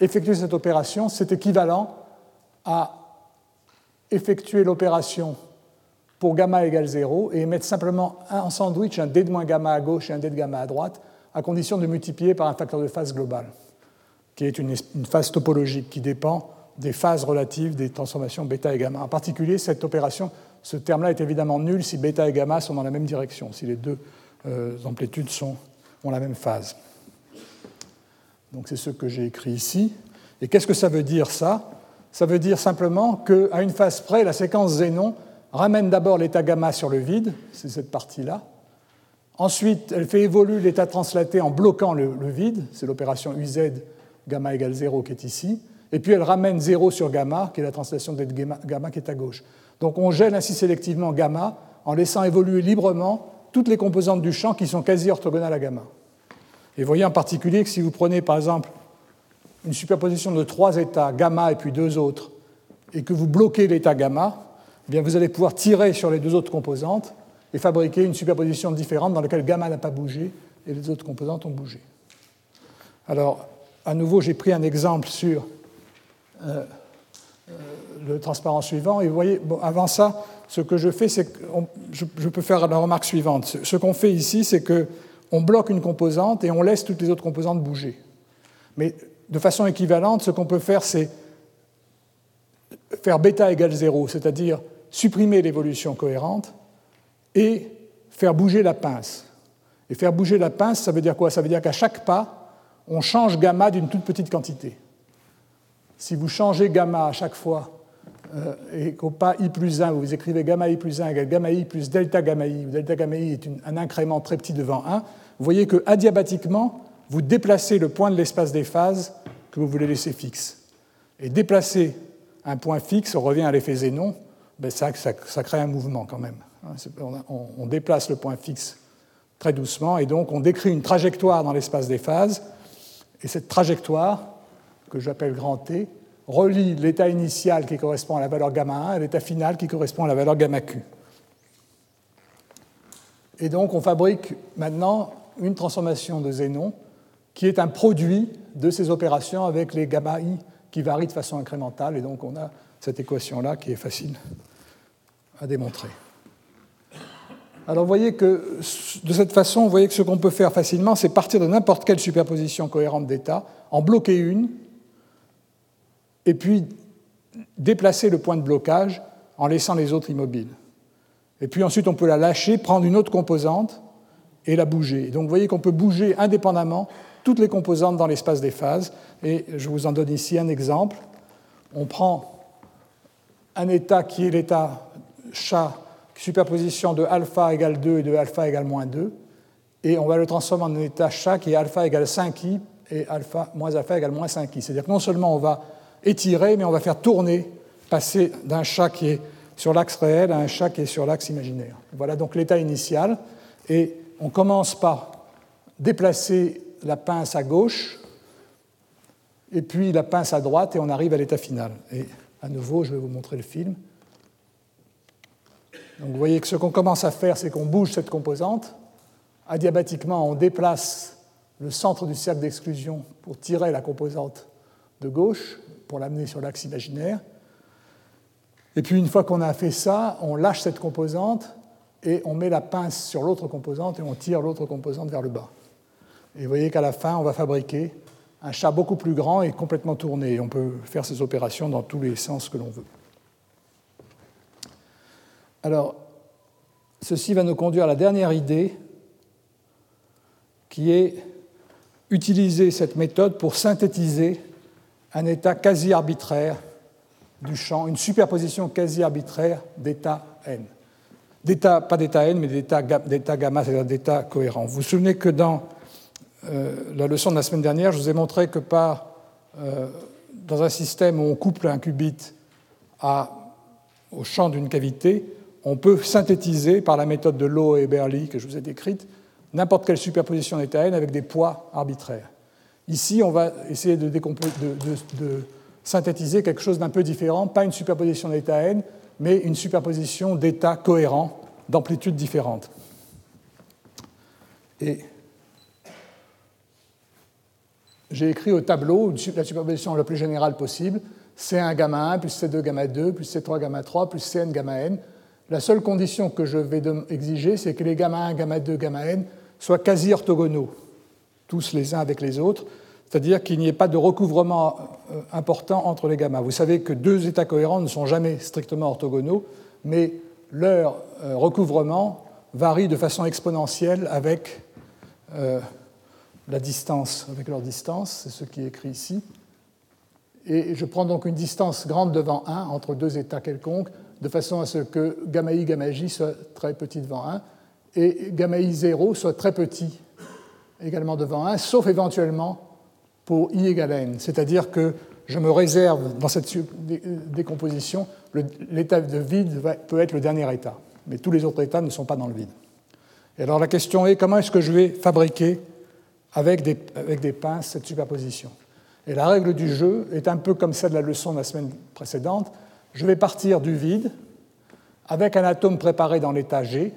effectuer cette opération, c'est équivalent à effectuer l'opération pour gamma égale 0 et mettre simplement en sandwich un d de moins gamma à gauche et un d de gamma à droite, à condition de multiplier par un facteur de phase global, qui est une, phase topologique qui dépend des phases relatives des transformations bêta et gamma. En particulier, cette opération, ce terme-là est évidemment nul si bêta et gamma sont dans la même direction, si les deux euh, amplitudes ont la même phase. Donc c'est ce que j'ai écrit ici. Et qu'est-ce que ça veut dire ça? Ça veut dire simplement qu'à une phase près, la séquence Zénon ramène d'abord l'état gamma sur le vide, c'est cette partie-là. Ensuite, elle fait évoluer l'état translaté en bloquant le, vide, c'est l'opération UZ gamma égale 0 qui est ici. Et puis elle ramène 0 sur gamma, qui est la translation de gamma, gamma qui est à gauche. Donc on gèle ainsi sélectivement gamma en laissant évoluer librement toutes les composantes du champ qui sont quasi orthogonales à gamma. Et vous voyez en particulier que si vous prenez par exemple une superposition de trois états, gamma et puis deux autres, et que vous bloquez l'état gamma, eh bien vous allez pouvoir tirer sur les deux autres composantes et fabriquer une superposition différente dans laquelle gamma n'a pas bougé et les autres composantes ont bougé. Alors, à nouveau, j'ai pris un exemple sur euh, le transparent suivant. Et vous voyez, avant ça, ce que je fais, c'est que je, peux faire la remarque suivante. Ce, qu'on fait ici, c'est qu'on bloque une composante et on laisse toutes les autres composantes bouger. Mais de façon équivalente, ce qu'on peut faire, c'est faire bêta égale 0, c'est-à-dire supprimer l'évolution cohérente et faire bouger la pince. Et faire bouger la pince, ça veut dire quoi? Ça veut dire qu'à chaque pas, on change gamma d'une toute petite quantité. Si vous changez gamma à chaque fois euh, et qu'au pas i plus 1, vous écrivez gamma i plus 1 égale gamma i plus delta gamma i, où delta gamma i est un incrément très petit devant 1, vous voyez que adiabatiquement, vous déplacez le point de l'espace des phases que vous voulez laisser fixe. Et déplacer un point fixe, on revient à l'effet Zénon, ben ça, crée un mouvement quand même. On, on déplace le point fixe très doucement, et donc on décrit une trajectoire dans l'espace des phases, et cette trajectoire, que j'appelle grand T, relie l'état initial qui correspond à la valeur gamma 1 à l'état final qui correspond à la valeur gamma q. Et donc on fabrique maintenant une transformation de Zénon qui est un produit de ces opérations avec les gamma i qui varient de façon incrémentale. Et donc on a cette équation-là qui est facile à démontrer. Alors vous voyez que de cette façon, vous voyez que ce qu'on peut faire facilement, c'est partir de n'importe quelle superposition cohérente d'état, en bloquer une, et puis déplacer le point de blocage en laissant les autres immobiles. Et puis ensuite, on peut la lâcher, prendre une autre composante et la bouger. Donc vous voyez qu'on peut bouger indépendamment toutes les composantes dans l'espace des phases. Et je vous en donne ici un exemple. On prend un état qui est l'état chat, superposition de alpha égale 2 et de alpha égale moins 2, et on va le transformer en un état chat qui est alpha égale 5i et alpha moins alpha égale moins 5i. C'est-à-dire que non seulement on va étirer, mais on va faire tourner, passer d'un chat qui est sur l'axe réel à un chat qui est sur l'axe imaginaire. Voilà donc l'état initial, et on commence par déplacer la pince à gauche, et puis la pince à droite, et on arrive à l'état final. Et à nouveau, je vais vous montrer le film. Donc vous voyez que ce qu'on commence à faire, c'est qu'on bouge cette composante. Adiabatiquement, on déplace le centre du cercle d'exclusion pour tirer la composante de gauche, pour l'amener sur l'axe imaginaire. Et puis une fois qu'on a fait ça, on lâche cette composante et on met la pince sur l'autre composante et on tire l'autre composante vers le bas. Et vous voyez qu'à la fin, on va fabriquer un chat beaucoup plus grand et complètement tourné. on peut faire ces opérations dans tous les sens que l'on veut. Alors, ceci va nous conduire à la dernière idée, qui est utiliser cette méthode pour synthétiser un état quasi arbitraire du champ, une superposition quasi arbitraire d'états n. pas d'état n, mais d'état gamma, c'est-à-dire d'états cohérents. Vous vous souvenez que dans euh, la leçon de la semaine dernière, je vous ai montré que euh, dans un système où on couple un qubit au champ d'une cavité, on peut synthétiser par la méthode de Lowe et Berly que je vous ai décrite n'importe quelle superposition d'état n avec des poids arbitraires. Ici, on va essayer de, synthétiser quelque chose d'un peu différent, pas une superposition d'état n, mais une superposition d'états cohérents d'amplitudes différentes. Et j'ai écrit au tableau la superposition la plus générale possible, C1 gamma 1 plus C2 gamma 2 plus C3 gamma 3 plus Cn gamma n. La seule condition que je vais exiger, c'est que les gamma 1, gamma 2, gamma n soient quasi orthogonaux, tous les uns avec les autres, c'est-à-dire qu'il n'y ait pas de recouvrement euh, important entre les gammas. Vous savez que deux états cohérents ne sont jamais strictement orthogonaux, mais leur euh, recouvrement varie de façon exponentielle avec euh, la distance avec leur distance, c'est ce qui est écrit ici. Et je prends donc une distance grande devant 1 entre deux états quelconques, de façon à ce que gamma i, gamma j soit très petit devant 1, et gamma i 0 soit très petit également devant 1, sauf éventuellement pour i égale n. C'est-à-dire que je me réserve dans cette décomposition, l'état de vide peut être le dernier état, mais tous les autres états ne sont pas dans le vide. Et alors la question est comment est-ce que je vais fabriquer avec des, avec des pinces cette superposition? Et la règle du jeu est un peu comme celle de la leçon de la semaine précédente. Je vais partir du vide avec un atome préparé dans l'état G,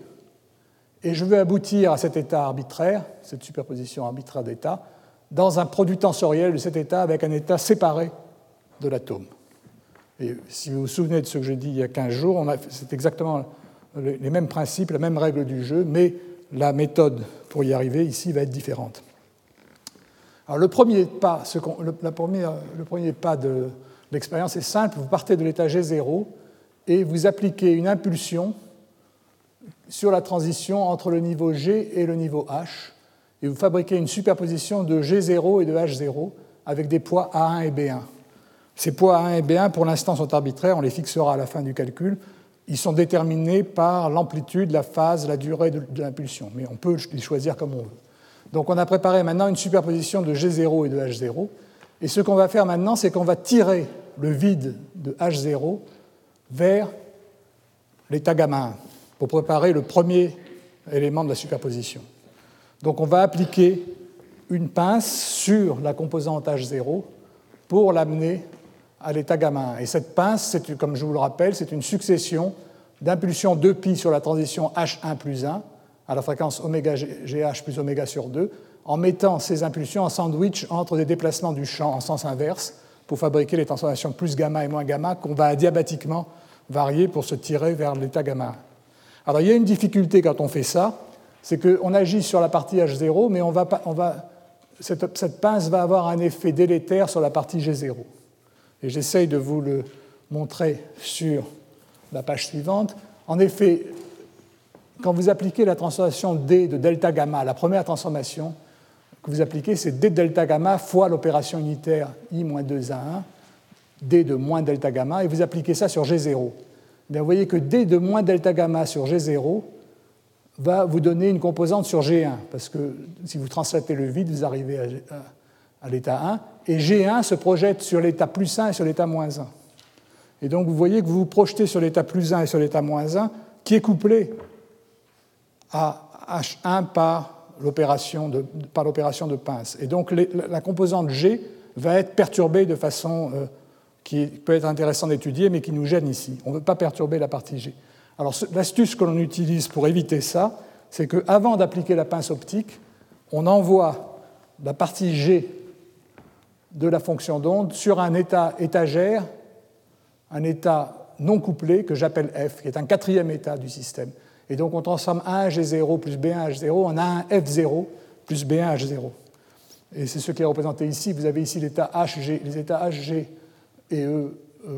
et je vais aboutir à cet état arbitraire, cette superposition arbitraire d'états, dans un produit tensoriel de cet état avec un état séparé de l'atome. Et si vous vous souvenez de ce que j'ai dit il y a 15 jours, c'est exactement les mêmes principes, la même règle du jeu, mais la méthode pour y arriver ici va être différente. Alors le premier pas, le, le premier pas de l'expérience est simple, vous partez de l'état G0 et vous appliquez une impulsion sur la transition entre le niveau G et le niveau H, et vous fabriquez une superposition de G0 et de H0 avec des poids A1 et B1. Ces poids A1 et B1, pour l'instant, sont arbitraires, on les fixera à la fin du calcul. Ils sont déterminés par l'amplitude, la phase, la durée de, l'impulsion, mais on peut les choisir comme on veut. Donc on a préparé maintenant une superposition de G0 et de H0, et ce qu'on va faire maintenant, c'est qu'on va tirer le vide de H0 vers l'état gamma 1 pour préparer le premier élément de la superposition. Donc on va appliquer une pince sur la composante H0 pour l'amener à l'état gamma 1. Et cette pince, comme je vous le rappelle, c'est une succession d'impulsions 2π sur la transition H1 plus 1 à la fréquence oméga GH plus oméga sur 2, en mettant ces impulsions en sandwich entre des déplacements du champ en sens inverse pour fabriquer les transformations plus gamma et moins gamma qu'on va diabatiquement varier pour se tirer vers l'état gamma 1. Alors il y a une difficulté quand on fait ça, c'est qu'on agit sur la partie H0, mais cette, cette, pince va avoir un effet délétère sur la partie G0. Et j'essaye de vous le montrer sur la page suivante. En effet, quand vous appliquez la transformation D de delta gamma, la première transformation que vous appliquez, c'est D delta gamma fois l'opération unitaire I-2A1, D de moins delta gamma, et vous appliquez ça sur G0 vous voyez que D de moins delta gamma sur G0 va vous donner une composante sur G1, parce que si vous translatez le vide, vous arrivez à, l'état 1, et G1 se projette sur l'état plus 1 et sur l'état moins 1. Et donc vous voyez que vous vous projetez sur l'état plus 1 et sur l'état moins 1, qui est couplé à H1 par l'opération de, de pince. Et donc la composante G va être perturbée de façon euh, qui peut être intéressant d'étudier, mais qui nous gêne ici. On ne veut pas perturber la partie G. Alors l'astuce que l'on utilise pour éviter ça, c'est qu'avant d'appliquer la pince optique, on envoie la partie G de la fonction d'onde sur un état étagère, un état non couplé que j'appelle F, qui est un quatrième état du système. Et donc on transforme 1 G0 plus B1 H0 en 1 F0 plus B1 H0. Et c'est ce qui est représenté ici. Vous avez ici les états HG et E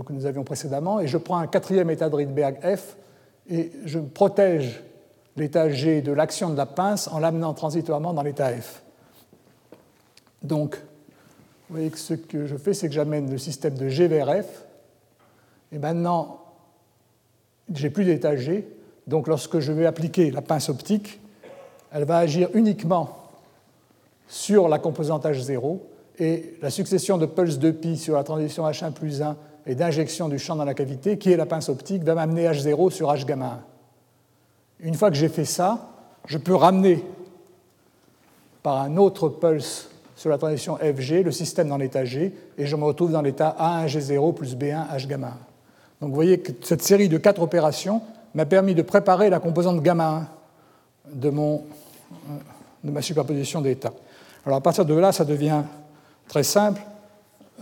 que nous avions précédemment, et je prends un quatrième état de Rydberg F, et je protège l'état G de l'action de la pince en l'amenant transitoirement dans l'état F. Donc, vous voyez que ce que je fais, c'est que j'amène le système de G vers F, et maintenant, j'ai plus d'état G, donc lorsque je vais appliquer la pince optique, elle va agir uniquement sur la composante H0, et la succession de pulses de pi sur la transition H1 plus 1 et d'injection du champ dans la cavité, qui est la pince optique, va m'amener H0 sur H gamma 1. Une fois que j'ai fait ça, je peux ramener par un autre pulse sur la transition FG le système dans l'état G, et je me retrouve dans l'état A1G0 plus B1 H gamma 1. Donc vous voyez que cette série de quatre opérations m'a permis de préparer la composante gamma 1 de, mon, de ma superposition d'états. Alors à partir de là, ça devient très simple.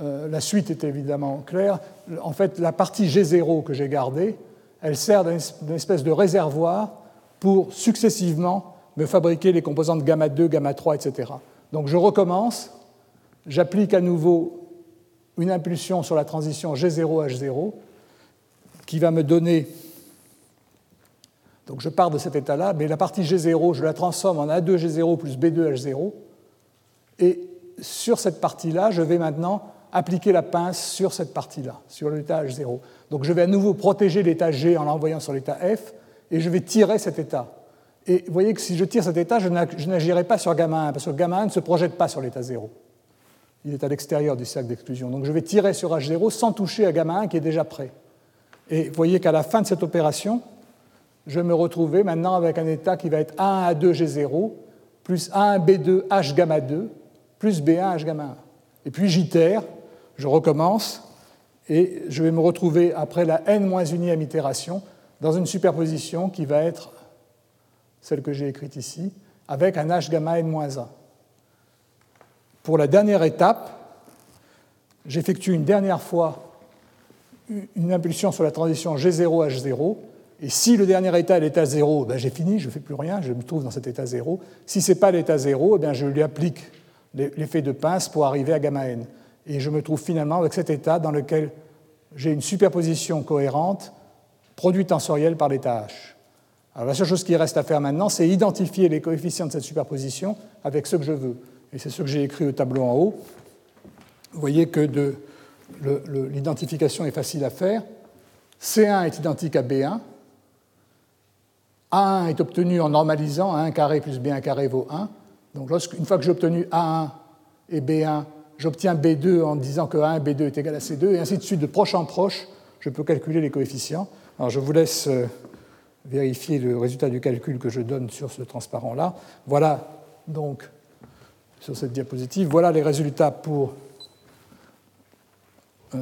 Euh, la suite est évidemment claire. En fait, la partie G0 que j'ai gardée, elle sert d'une espèce de réservoir pour successivement me fabriquer les composantes gamma 2, gamma 3, etc. Donc je recommence, j'applique à nouveau une impulsion sur la transition G0H0 qui va me donner. Donc je pars de cet état-là, mais la partie G0, je la transforme en A2G0 plus B2H0 et sur cette partie-là, je vais maintenant appliquer la pince sur cette partie-là, sur l'état H0. Donc je vais à nouveau protéger l'état G en l'envoyant sur l'état F, et je vais tirer cet état. Et vous voyez que si je tire cet état, je n'agirai pas sur gamma 1, parce que gamma 1 ne se projette pas sur l'état 0. Il est à l'extérieur du cercle d'exclusion. Donc je vais tirer sur H0 sans toucher à gamma 1 qui est déjà prêt. Et vous voyez qu'à la fin de cette opération, je vais me retrouver maintenant avec un état qui va être A1 A2 G0 plus A1 B2 H gamma 2 plus B1 H gamma 1. Et puis j'itère, je recommence, et je vais me retrouver après la n-unième itération dans une superposition qui va être celle que j'ai écrite ici, avec un H gamma n-1. Pour la dernière étape, j'effectue une dernière fois une impulsion sur la transition G0 H0. Et si le dernier état est l'état 0, ben j'ai fini, je ne fais plus rien, je me trouve dans cet état 0. Si ce n'est pas l'état 0, ben je lui applique l'effet de pince pour arriver à gamma n. Et je me trouve finalement avec cet état dans lequel j'ai une superposition cohérente produite tensorielle par l'état H. Alors la seule chose qui reste à faire maintenant, c'est identifier les coefficients de cette superposition avec ceux que je veux. Et c'est ce que j'ai écrit au tableau en haut. Vous voyez que l'identification est facile à faire. C1 est identique à B1. A1 est obtenu en normalisant. A1 carré plus B1 carré vaut 1. Donc une fois que j'ai obtenu A1 et B1, j'obtiens B2 en disant que A1 et B2 est égal à C2, et ainsi de suite, de proche en proche, je peux calculer les coefficients. Alors je vous laisse euh, vérifier le résultat du calcul que je donne sur ce transparent-là. Voilà donc sur cette diapositive, voilà les résultats pour euh,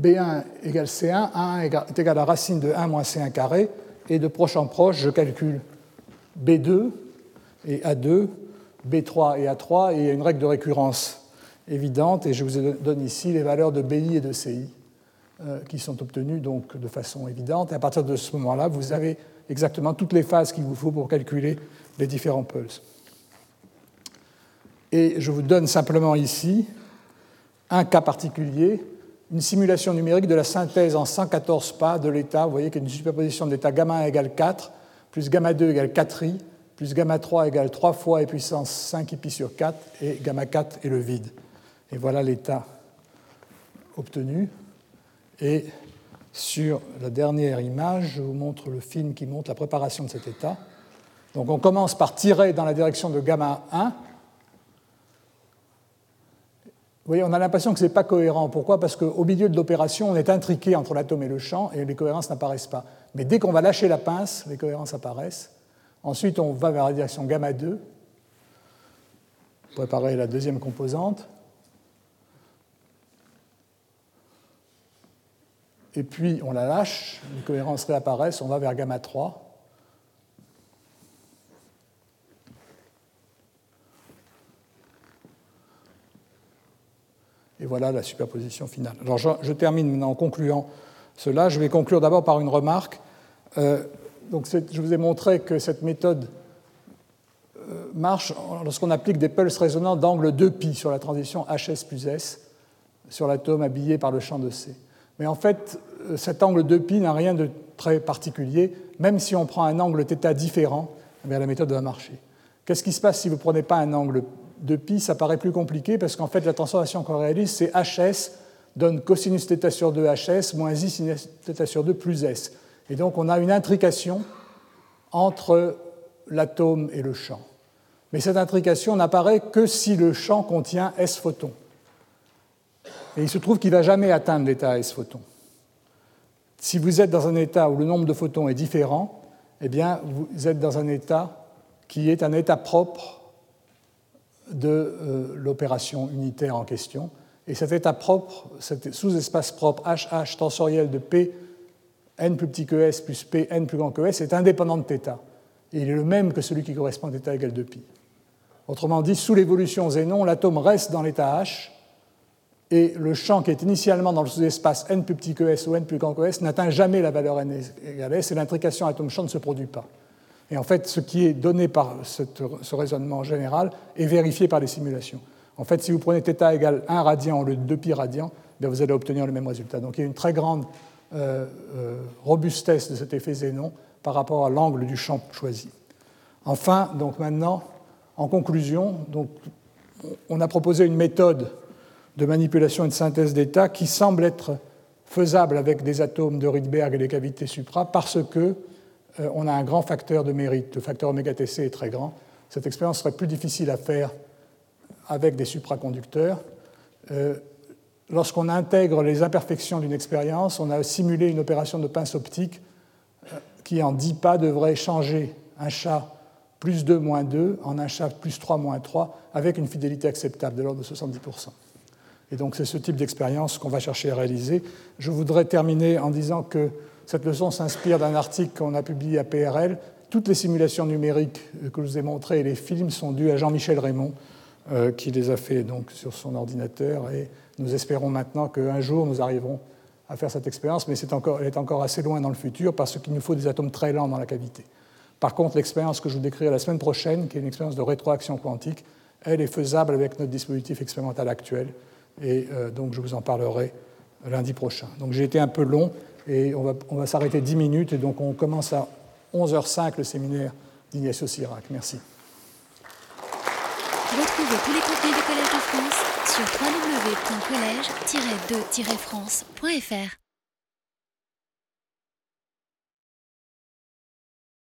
B1 égale C1, A1 est égal à racine de 1 moins C1 carré, et de proche en proche, je calcule B2 et A2, B3 et A3, et il y a une règle de récurrence évidente, et je vous donne ici les valeurs de BI et de CI euh, qui sont obtenues donc de façon évidente. Et à partir de ce moment-là, vous avez exactement toutes les phases qu'il vous faut pour calculer les différents pulses. Et je vous donne simplement ici un cas particulier, une simulation numérique de la synthèse en 114 pas de l'état. Vous voyez qu'il y a une superposition de l'état gamma 1 égale 4, plus gamma 2 égale 4i, plus gamma 3 égale 3 fois e puissance 5 pi sur 4, et gamma 4 est le vide. Et voilà l'état obtenu. Et sur la dernière image, je vous montre le film qui montre la préparation de cet état. Donc on commence par tirer dans la direction de gamma 1. Vous voyez, on a l'impression que ce n'est pas cohérent. Pourquoi? Parce qu'au milieu de l'opération, on est intriqué entre l'atome et le champ et les cohérences n'apparaissent pas. Mais dès qu'on va lâcher la pince, les cohérences apparaissent. Ensuite, on va vers la direction gamma 2, préparer la deuxième composante. Et puis, on la lâche, les cohérences réapparaissent, on va vers gamma 3. Et voilà la superposition finale. Alors je, termine maintenant en concluant cela. Je vais conclure d'abord par une remarque. Euh, donc je vous ai montré que cette méthode euh, marche lorsqu'on applique des pulses résonants d'angle 2π sur la transition HS plus S sur l'atome habillé par le champ de C. Mais en fait, euh, cet angle 2π n'a rien de très particulier, même si on prend un angle θ différent, eh la méthode va marcher. Qu'est-ce qui se passe si vous ne prenez pas un angle de pi, ça paraît plus compliqué parce qu'en fait, la transformation qu'on réalise, c'est hs donne cosinus θ sur 2 hs moins i sinus θ sur 2 plus s. Et donc, on a une intrication entre l'atome et le champ. Mais cette intrication n'apparaît que si le champ contient s photons. Et il se trouve qu'il ne va jamais atteindre l'état s photons. Si vous êtes dans un état où le nombre de photons est différent, eh bien, vous êtes dans un état qui est un état propre de euh, l'opération unitaire en question. Et cet état propre, cet sous-espace propre HH tensoriel de P n plus petit que S plus P n plus grand que S est indépendant de θ. Et il est le même que celui qui correspond à θ égale 2π. Autrement dit, sous l'évolution Zénon, l'atome reste dans l'état H et le champ qui est initialement dans le sous-espace n plus petit que S ou n plus grand que S n'atteint jamais la valeur n égale S et l'intrication atome-champ ne se produit pas. Et en fait, ce qui est donné par ce raisonnement général est vérifié par les simulations. En fait, si vous prenez θ égale 1 radian au lieu de 2 pi radian, eh vous allez obtenir le même résultat. Donc il y a une très grande euh, euh, robustesse de cet effet Zénon par rapport à l'angle du champ choisi. Enfin, donc maintenant, en conclusion, donc, on a proposé une méthode de manipulation et de synthèse d'état qui semble être faisable avec des atomes de Rydberg et des cavités supra parce que euh, on a un grand facteur de mérite. Le facteur oméga TC est très grand. Cette expérience serait plus difficile à faire avec des supraconducteurs. Lorsqu'on intègre les imperfections d'une expérience, on a simulé une opération de pince optique euh, qui, en 10 pas, devrait changer un chat plus 2 moins 2 en un chat plus 3 moins 3 avec une fidélité acceptable de l'ordre de 70%. Et donc c'est ce type d'expérience qu'on va chercher à réaliser. Je voudrais terminer en disant que cette leçon s'inspire d'un article qu'on a publié à PRL. Toutes les simulations numériques que je vous ai montrées et les films sont dus à Jean-Michel Raymond, euh, qui les a fait donc sur son ordinateur, Nous espérons maintenant qu'un jour, nous arriverons à faire cette expérience, mais encore, elle est encore assez loin dans le futur parce qu'il nous faut des atomes très lents dans la cavité. Par contre, l'expérience que je vous décrirai la semaine prochaine, qui est une expérience de rétroaction quantique, elle est faisable avec notre dispositif expérimental actuel. Et euh, donc, je vous en parlerai lundi prochain. Donc, j'ai été un peu long et on va, s'arrêter 10 minutes. Et donc, on commence à 11h05 le séminaire d'Ignacio Sirac. Merci du Collège de France sur www.colège-2-france.fr.